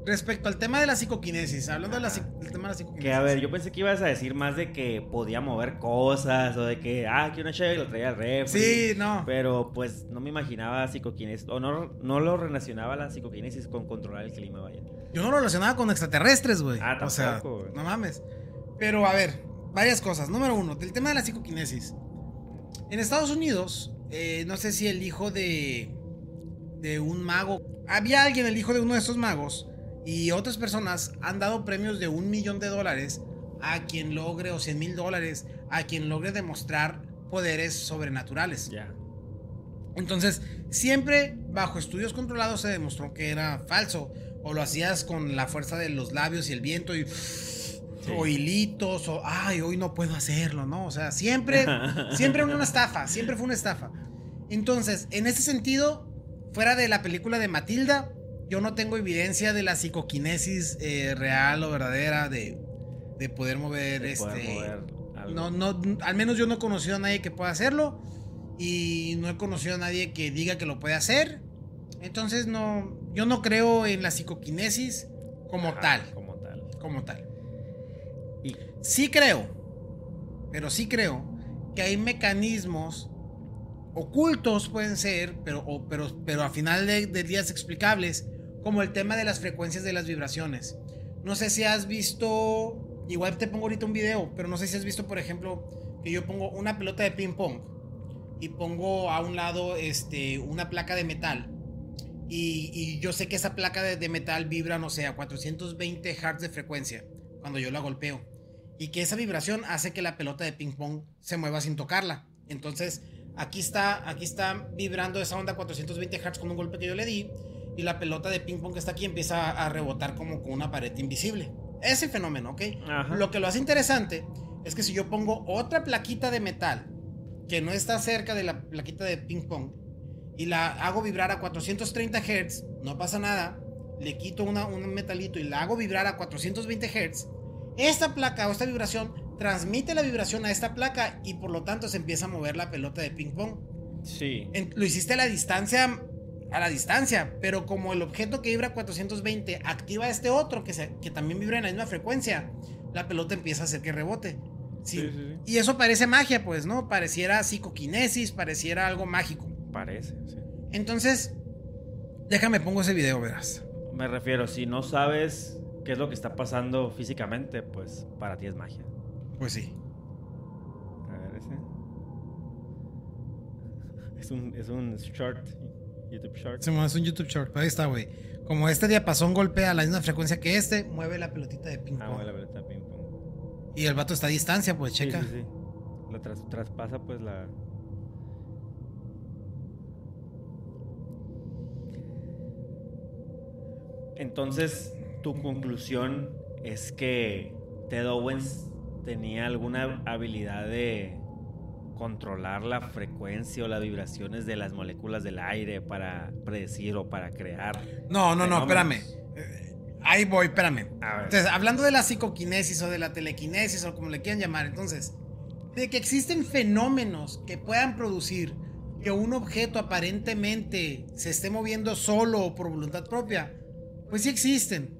respecto al tema de la psicoquinesis, hablando de la del tema de la psicoquinesis. Que a ver, yo pensé que ibas a decir más de que podía mover cosas o de que, ah, que una chave lo traía al refri. Sí, no. Pero pues no me imaginaba psicoquinesis, o no, no lo relacionaba la psicoquinesis con controlar el clima, vaya. Yo no lo relacionaba con extraterrestres, güey. Ah, O sea, tampoco, no mames. Pero a ver, varias cosas. Número uno, del tema de la psicoquinesis. En Estados Unidos, eh, no sé si el hijo de, de un mago. Había alguien, el hijo de uno de estos magos, y otras personas han dado premios de un millón de dólares a quien logre, o 100 mil dólares, a quien logre demostrar poderes sobrenaturales. Ya. Entonces, siempre bajo estudios controlados se demostró que era falso. O lo hacías con la fuerza de los labios y el viento y... O hilitos, o ay, hoy no puedo hacerlo, ¿no? O sea, siempre, [LAUGHS] siempre una estafa, siempre fue una estafa. Entonces, en ese sentido, fuera de la película de Matilda, yo no tengo evidencia de la psicoquinesis eh, real o verdadera de, de poder mover de este. poder mover algo. No, no, al menos yo no he conocido a nadie que pueda hacerlo. Y no he conocido a nadie que diga que lo puede hacer. Entonces no, yo no creo en la psicoquinesis como Ajá, tal. Como tal. Como tal. Y Sí creo, pero sí creo que hay mecanismos ocultos pueden ser, pero, o- pero, pero a final de, de días explicables, como el tema de las frecuencias de las vibraciones. No sé si has visto, igual te pongo ahorita un video, pero no sé si has visto, por ejemplo, que yo pongo una pelota de ping pong y pongo a un lado este, una placa de metal. Y, yo sé que esa placa de, metal vibra, no sé, a 420 Hz de frecuencia cuando yo la golpeo. Y que esa vibración hace que la pelota de ping pong se mueva sin tocarla. Entonces, aquí está, aquí está vibrando esa onda a 420 Hz con un golpe que yo le di. Y la pelota de ping pong que está aquí empieza a, a rebotar como con una pared invisible. Ese fenómeno, ¿ok? Ajá. Lo que lo hace interesante es que si yo pongo otra plaquita de metal que no está cerca de la plaquita de ping pong y la hago vibrar a 430 Hz, no pasa nada. le quito una, un metalito y la hago vibrar a 420 Hz, esta placa o esta vibración transmite la vibración a esta placa y por lo tanto se empieza a mover la pelota de ping pong. Sí. lo hiciste a la distancia, a la distancia, pero como el objeto que vibra a 420 activa este otro que, que también vibra en la misma frecuencia, la pelota empieza a hacer que rebote. Sí. Y eso parece magia, pues, ¿no? Pareciera psicoquinesis, pareciera algo mágico. Parece, sí. Entonces, déjame pongo ese video, verás. Me refiero, si no sabes qué es lo que está pasando físicamente, pues para ti es magia. Pues sí. A ver, ese. Es un, es un short, YouTube short. Sí, es un YouTube short, ahí está, güey. Como este diapasón golpea a la misma frecuencia que este, mueve la pelotita de ping ah, pong. Ah, mueve la pelotita de ping pong. Y el vato está a distancia, pues, checa. Sí, sí, Lo traspasa, pues, la... Entonces, tu conclusión es que Ted Owens tenía alguna habilidad de controlar la frecuencia o las vibraciones de las moléculas del aire para predecir o para crear. No, no, no, espérame. Ahí voy, espérame. Entonces, hablando de la psicoquinesis o de la telequinesis o como le quieran llamar, entonces, de que existen fenómenos que puedan producir que un objeto aparentemente se esté moviendo solo o por voluntad propia, pues sí existen.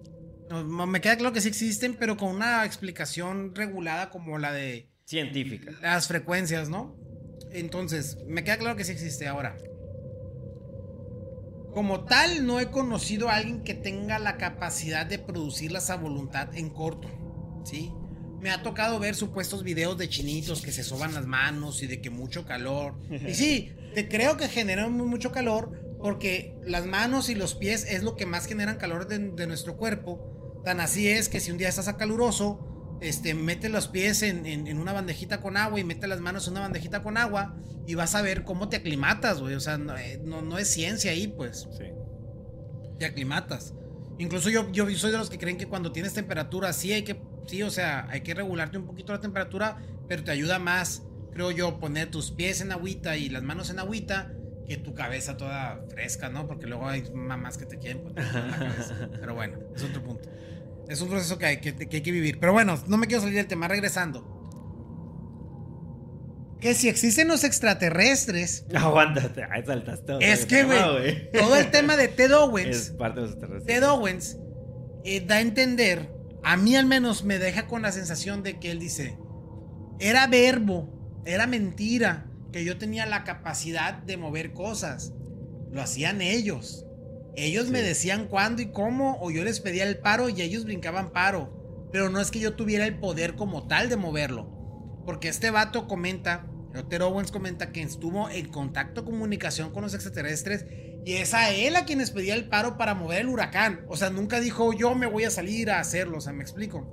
me queda claro que sí existen, pero con una explicación regulada como la de... Científica. Las frecuencias, ¿no? Entonces, me queda claro que sí existe ahora. Como tal, no he conocido a alguien que tenga la capacidad de producirlas a voluntad en corto. ¿Sí? Me ha tocado ver supuestos videos de chinitos que se soban las manos y de que mucho calor. Y sí, te creo que generan mucho calor porque las manos y los pies es lo que más generan calor de, nuestro cuerpo. Tan así es que si un día estás caluroso, este, mete los pies en, una bandejita con agua y mete las manos en una bandejita con agua y vas a ver cómo te aclimatas, güey. O sea, no, eh, es ciencia ahí, pues. Sí. Te aclimatas. Incluso yo, yo soy de los que creen que cuando tienes temperatura, sí hay que, sí, o sea, hay que regularte un poquito la temperatura, pero te ayuda más, creo yo, poner tus pies en agüita y las manos en agüita que tu cabeza toda fresca, ¿no? Porque luego hay mamás que te quieren poner la cabeza. [LAUGHS] Pero bueno, es otro punto. Es un proceso que hay que, hay que vivir. Pero bueno, no me quiero salir del tema, regresando. Que si existen los extraterrestres. Aguántate, ahí saltaste. Es que, güey, todo el tema de Ted Owens. Es parte de los extraterrestres. Ted Owens eh, da a entender, a mí al menos me deja con la sensación de que él dice: era verbo, era mentira, que yo tenía la capacidad de mover cosas. Lo hacían ellos. Ellos me decían cuándo y cómo, o yo les pedía el paro y ellos brincaban paro. Pero no es que yo tuviera el poder como tal de moverlo. Porque este vato comenta, Otero Owens comenta que estuvo en contacto, comunicación con los extraterrestres y es a él a quienes pedía el paro para mover el huracán. O sea, nunca dijo yo me voy a salir a hacerlo, o sea, me explico.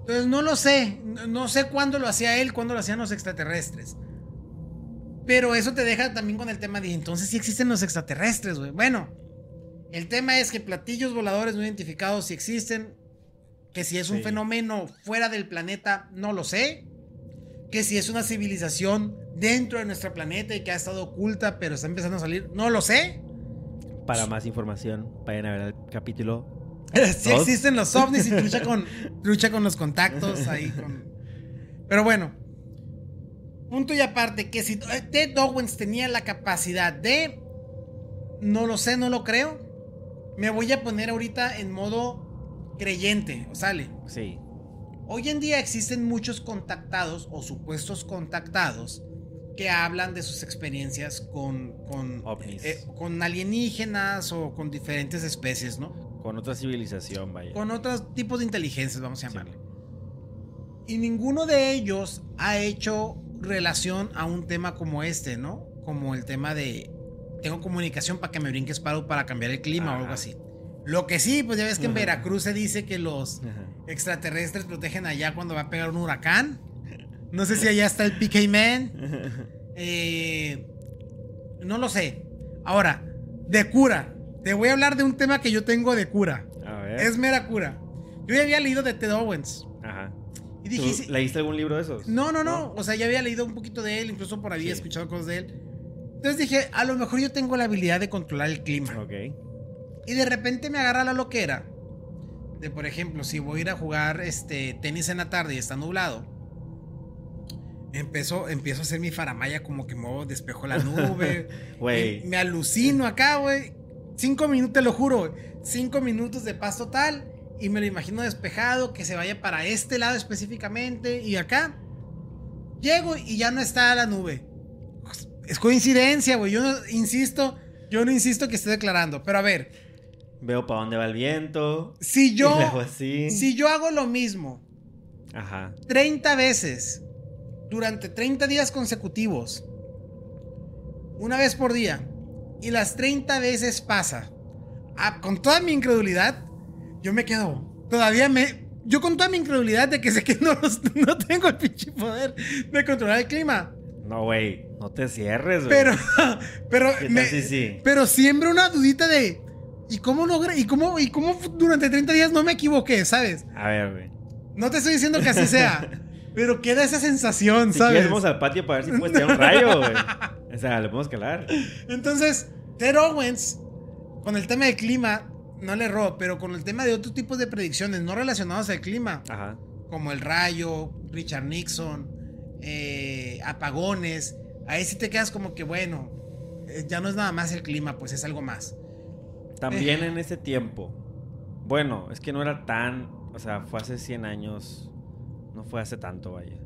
Entonces no lo sé, no sé cuándo lo hacía él, cuándo lo hacían los extraterrestres. Pero eso te deja también con el tema de entonces sí existen los extraterrestres, güey. Bueno, el tema es que platillos voladores no identificados sí existen. Que si es un fenómeno fuera del planeta, no lo sé. Que si es una civilización dentro de nuestro planeta y que ha estado oculta, pero está empezando a salir, no lo sé. Para más información, vayan a ver el capítulo. [LAUGHS] sí existen los ovnis y lucha con, [LAUGHS] lucha con los contactos ahí. Con... Pero bueno, Punto y aparte, que si eh, Ted Owens tenía la capacidad de... No lo sé, no lo creo. Me voy a poner ahorita en modo creyente, ¿o sale? Sí. Hoy en día existen muchos contactados o supuestos contactados que hablan de sus experiencias con, con, eh, con alienígenas o con diferentes especies, ¿no? Con otra civilización, vaya. Con otros tipos de inteligencias, vamos a llamarle. Y ninguno de ellos ha hecho relación a un tema como este, ¿no? Como el tema de tengo comunicación para que me brinques paro para cambiar el clima o algo así. Lo que sí, pues ya ves que en Veracruz se dice que los extraterrestres protegen allá cuando va a pegar un huracán. No sé si allá está el PK Man. [LAUGHS] Eh, no lo sé. Ahora, de cura. Te voy a hablar de un tema que yo tengo de cura. Es mera cura. Yo ya había leído de Ted Owens. Ajá. ¿Leíste algún libro de esos? No, no, no, O sea, ya había leído un poquito de él, incluso por ahí escuchado cosas de él. Entonces dije, a lo mejor yo tengo la habilidad de controlar el clima. Ok. Y de repente me agarra la loquera. De por ejemplo, si voy a ir a jugar este, tenis en la tarde y está nublado. Empiezo, empiezo a hacer mi faramaya como que muevo, despejo la nube. [LAUGHS] Güey. Me, me alucino acá, güey. Cinco minutos, te lo juro. Cinco minutos de paz total. Y me lo imagino despejado, que se vaya para este lado específicamente. Y acá. Llego y ya no está la nube. Es coincidencia, güey. Yo no insisto, yo no insisto que esté declarando. Pero a ver, Veo para dónde va el viento. si [LAUGHS] yo, así. si yo hago lo mismo Ajá. 30 veces durante 30 días consecutivos, una vez por día, y las 30 veces pasa, ah, con toda mi incredulidad, yo me quedo. Todavía me. Yo con toda mi incredulidad de que sé que no, los- no tengo el pinche poder de controlar el clima. No, güey. No te cierres, güey. Pero, [LAUGHS] pero, ¿Qué tal me- si sí? pero siempre una dudita de. ¿Y cómo logré? ¿Y cómo, ¿Y cómo durante 30 días no me equivoqué, sabes? A ver, güey. No te estoy diciendo que así sea. [LAUGHS] pero queda esa sensación, Si ¿sabes? vamos al patio para ver si puedes tirar un rayo, güey. O sea, le podemos calar. Entonces, Ted Owens, con el tema del clima, no le erró, pero con el tema de otros tipos de predicciones no relacionados al clima, Ajá. como el rayo, Richard Nixon, eh, apagones, ahí sí te quedas como que, bueno, eh, ya no es nada más el clima, pues es algo más. También en ese tiempo. Bueno, es que no era tan. O sea, fue hace 100 años. No fue hace tanto, vaya.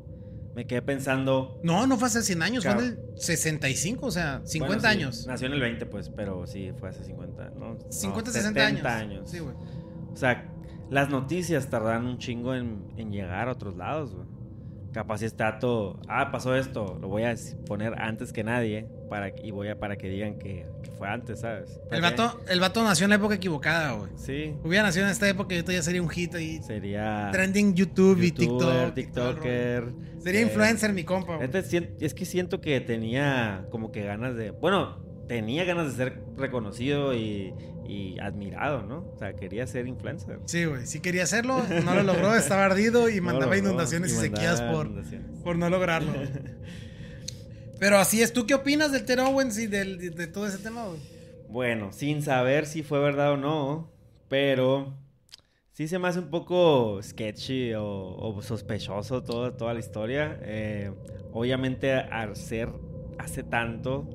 Me quedé pensando. No, no fue hace 100 años, Claro. fue en el 65, o sea, 50 bueno, sí, años. Nació en el 20, pues, pero sí, fue hace 50. No, 50, no, 60 años. 70 años. Sí, güey. O sea, las noticias tardan un chingo en, en llegar a otros lados, güey. Capaz está todo, ah, pasó esto, lo voy a poner antes que nadie para, y voy a para que digan que, que fue antes, ¿sabes? El vato, el vato nació en la época equivocada, güey. Sí, Hubiera nacido en esta época y ahorita ya sería un hit ahí. sería... Trending YouTube y youtuber, TikTok. y. TikToker. Sería eh, influencer, mi compa. güey. Es que siento que tenía como que ganas de... Bueno, tenía ganas de ser reconocido y, y admirado, ¿no? O sea, quería ser influencer. Sí, güey. Sí quería hacerlo, no lo logró, estaba ardido y [LAUGHS] No mandaba logró, inundaciones y, sequías por, por no lograrlo. [LAUGHS] Pero así es. ¿Tú qué opinas del Ted Owens y del, de, de todo ese tema, güey? Bueno, sin saber si fue verdad o no, pero sí se me hace un poco sketchy o, o sospechoso todo- toda la historia. Eh, obviamente al ser hace tanto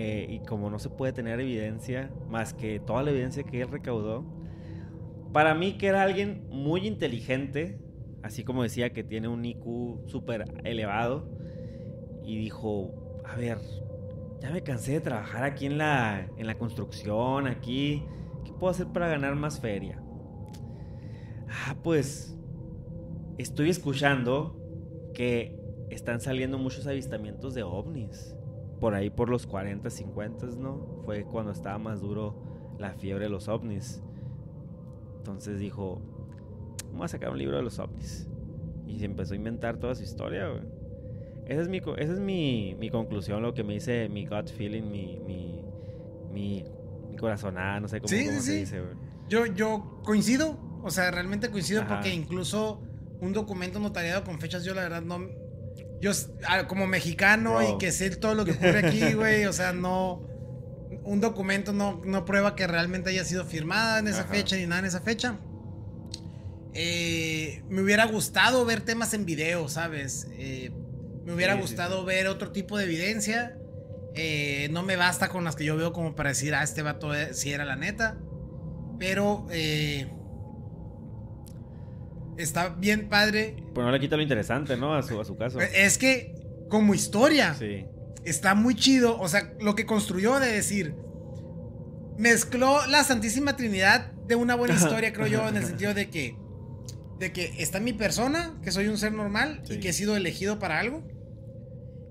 eh, y como no se puede tener evidencia más que toda la evidencia que él recaudó, para mí que era alguien muy inteligente, así como decía que tiene un IQ súper elevado, y dijo, a ver, ya me cansé de trabajar aquí en la, en la construcción, aquí. ¿Qué puedo hacer para ganar más feria? Ah, pues estoy escuchando que están saliendo muchos avistamientos de ovnis. Por ahí por los 40, 50, ¿no? Fue cuando estaba más duro la fiebre de los ovnis. Entonces dijo, vamos a sacar un libro de los ovnis. Y se empezó a inventar toda su historia, güey. Esa es mi, esa es mi, mi conclusión, lo que me dice mi gut feeling, mi, mi, mi, mi corazonada, no sé cómo, Sí, cómo sí, se sí. dice, güey. Yo, yo coincido, o sea, realmente coincido Ajá. porque incluso un documento notariado con fechas, yo la verdad no. Yo, como mexicano Bro. y que sé todo lo que ocurre aquí, [LAUGHS] güey, o sea, no. Un documento no, no prueba que realmente haya sido firmada en esa Ajá. fecha ni nada en esa fecha. Eh, me hubiera gustado ver temas en video, ¿sabes? Eh, me hubiera Sí, sí, gustado sí. ver otro tipo de evidencia. Eh, no me basta con las que yo veo como para decir, ah, este vato eh, sí era la neta. Pero eh, está bien padre. Pues no le quita lo interesante, ¿no? A su, a su caso. Es que como historia Sí. está muy chido. O sea, lo que construyó de decir, mezcló la Santísima Trinidad de una buena historia, creo yo, en el sentido de que, de que está mi persona, que soy un ser normal y que he sido elegido para algo.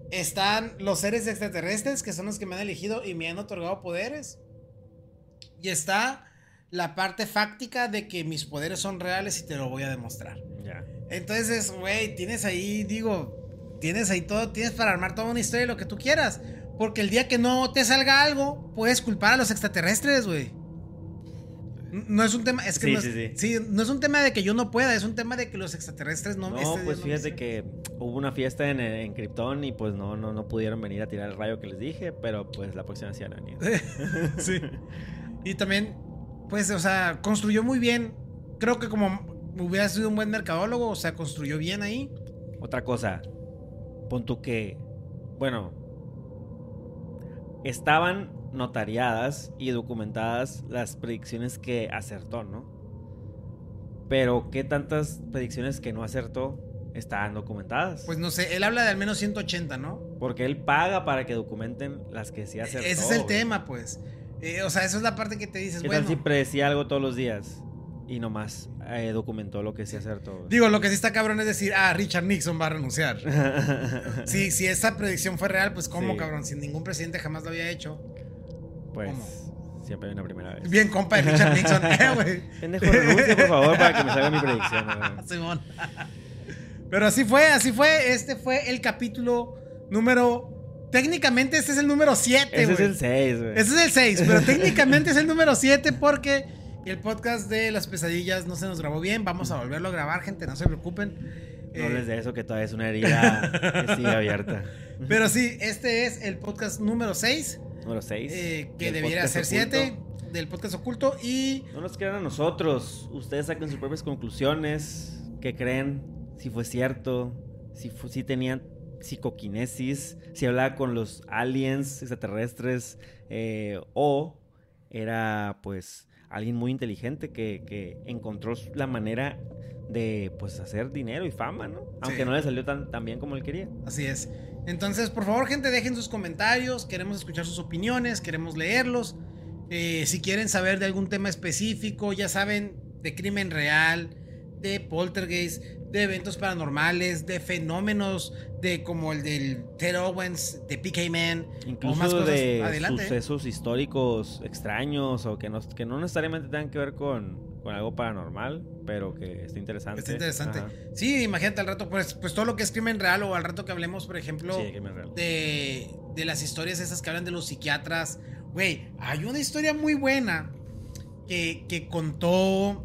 Están los seres extraterrestres, que son los que me han elegido y me han otorgado poderes. Y está la parte fáctica de que mis poderes son reales y te lo voy a demostrar. Ya. Entonces, güey, tienes ahí, digo, tienes ahí todo, tienes para armar toda una historia de lo que tú quieras. Porque el día que no te salga algo, puedes culpar a los extraterrestres, güey. No es un tema, es que Sí, no, es, sí, sí, no es un tema de que yo no pueda, es un tema de que los extraterrestres no No, este pues no fíjate que hubo una fiesta en, en Krypton y pues no, no, no pudieron venir a tirar el rayo que les dije, pero pues la próxima sí van a venir. sí. [LAUGHS] Y también pues, o sea, construyó muy bien. Creo que como hubiera sido un buen mercadólogo, o sea, construyó bien ahí. Otra cosa, pon tú que, bueno, estaban notariadas y documentadas las predicciones que acertó, ¿no? Pero ¿qué tantas predicciones que no acertó estaban documentadas? Pues no sé, él habla de al menos 180, ¿no? Porque él paga para que documenten las que sí acertó. Ese es el güey. tema, pues. Eh, o sea, eso es la parte que te dices, ¿Qué bueno. tal si predecía algo todos los días y nomás eh, documentó lo que sí acertó? Digo, lo que sí está cabrón es decir, ah, Richard Nixon va a renunciar. [LAUGHS] Sí, si esa predicción fue real, pues cómo, Sí. cabrón, si ningún presidente jamás lo había hecho. Pues ¿Cómo? siempre hay una primera vez. Bien, compa de Richard Nixon, [LAUGHS] eh, güey. Pendejo, renuncia, por favor, para que me salga mi predicción. [LAUGHS] Simón. Pero así fue, así fue. Este fue el capítulo número. Técnicamente este es el número 7, Ese es güey. el 6, güey. Ese es el 6, pero [LAUGHS] técnicamente es el número 7 porque el podcast de las pesadillas no se nos grabó bien. Vamos a volverlo a grabar, gente, no se preocupen. No Eh, hables de eso, que todavía es una herida que [LAUGHS] sigue abierta. pero sí, [LAUGHS] este es el podcast número 6, Número 6. eh, que debiera ser 7 del podcast oculto. Y No nos crean a nosotros. Ustedes saquen sus propias conclusiones. ¿Qué creen? Si fue cierto. Si, fu- si tenían psicoquinesis. Si hablaba con los aliens extraterrestres. eh, o era pues alguien muy inteligente que, que encontró la manera de pues hacer dinero y fama, ¿no? Aunque Sí. no le salió tan, tan bien como él quería. Así es. Entonces, por favor, gente, dejen sus comentarios. Queremos escuchar sus opiniones, queremos leerlos. Eh, si quieren saber de algún tema específico, ya saben, de crimen real, de poltergeist, de eventos paranormales, de fenómenos de como el del Ted Owens, de PK Man, o más Incluso cosas. de Adelante. sucesos históricos extraños o que no, que no necesariamente tengan que ver con, con algo paranormal, pero que esté interesante. Está interesante. Ajá. Sí, imagínate al rato, pues, pues todo lo que es crimen real o al rato que hablemos, por ejemplo, Sí, de, de las historias esas que hablan de los psiquiatras. Güey, hay una historia muy buena que, que contó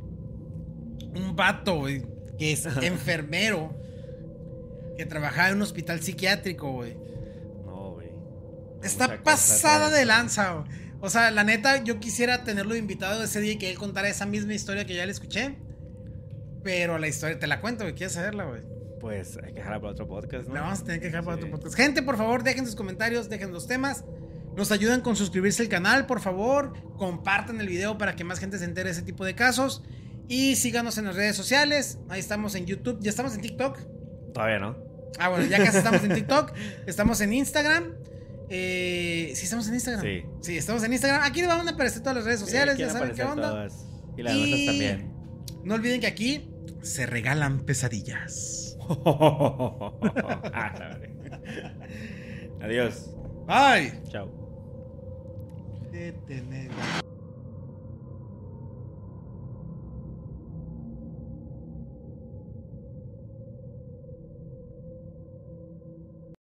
un vato, güey, que es enfermero, que trabajaba en un hospital psiquiátrico, güey. No, güey. Está cosa pasada de lanza, güey. O sea, la neta, yo quisiera tenerlo invitado ese día y que él contara esa misma historia que ya le escuché. Pero la historia, te la cuento, güey. ¿Quieres saberla, güey? Pues hay que dejarla para otro podcast, ¿no? La vamos a tener que dejar para Sí. otro podcast. Gente, por favor, dejen sus comentarios, dejen los temas. Nos ayudan con suscribirse al canal, por favor. Compartan el video para que más gente se entere de ese tipo de casos. Y síganos en las redes sociales. Ahí estamos en YouTube. ¿Ya estamos en TikTok? Todavía no. Ah, bueno, ya casi estamos en TikTok. [LAUGHS] Estamos en Instagram. Eh, sí, estamos en Instagram. Sí. Sí, estamos en Instagram. Aquí le van a aparecer todas las redes sociales. Sí, ya saben qué onda. todas. Y las Y- también. No olviden que aquí se regalan pesadillas. [LAUGHS] Ah. Adiós. Bye. Chao. Detener.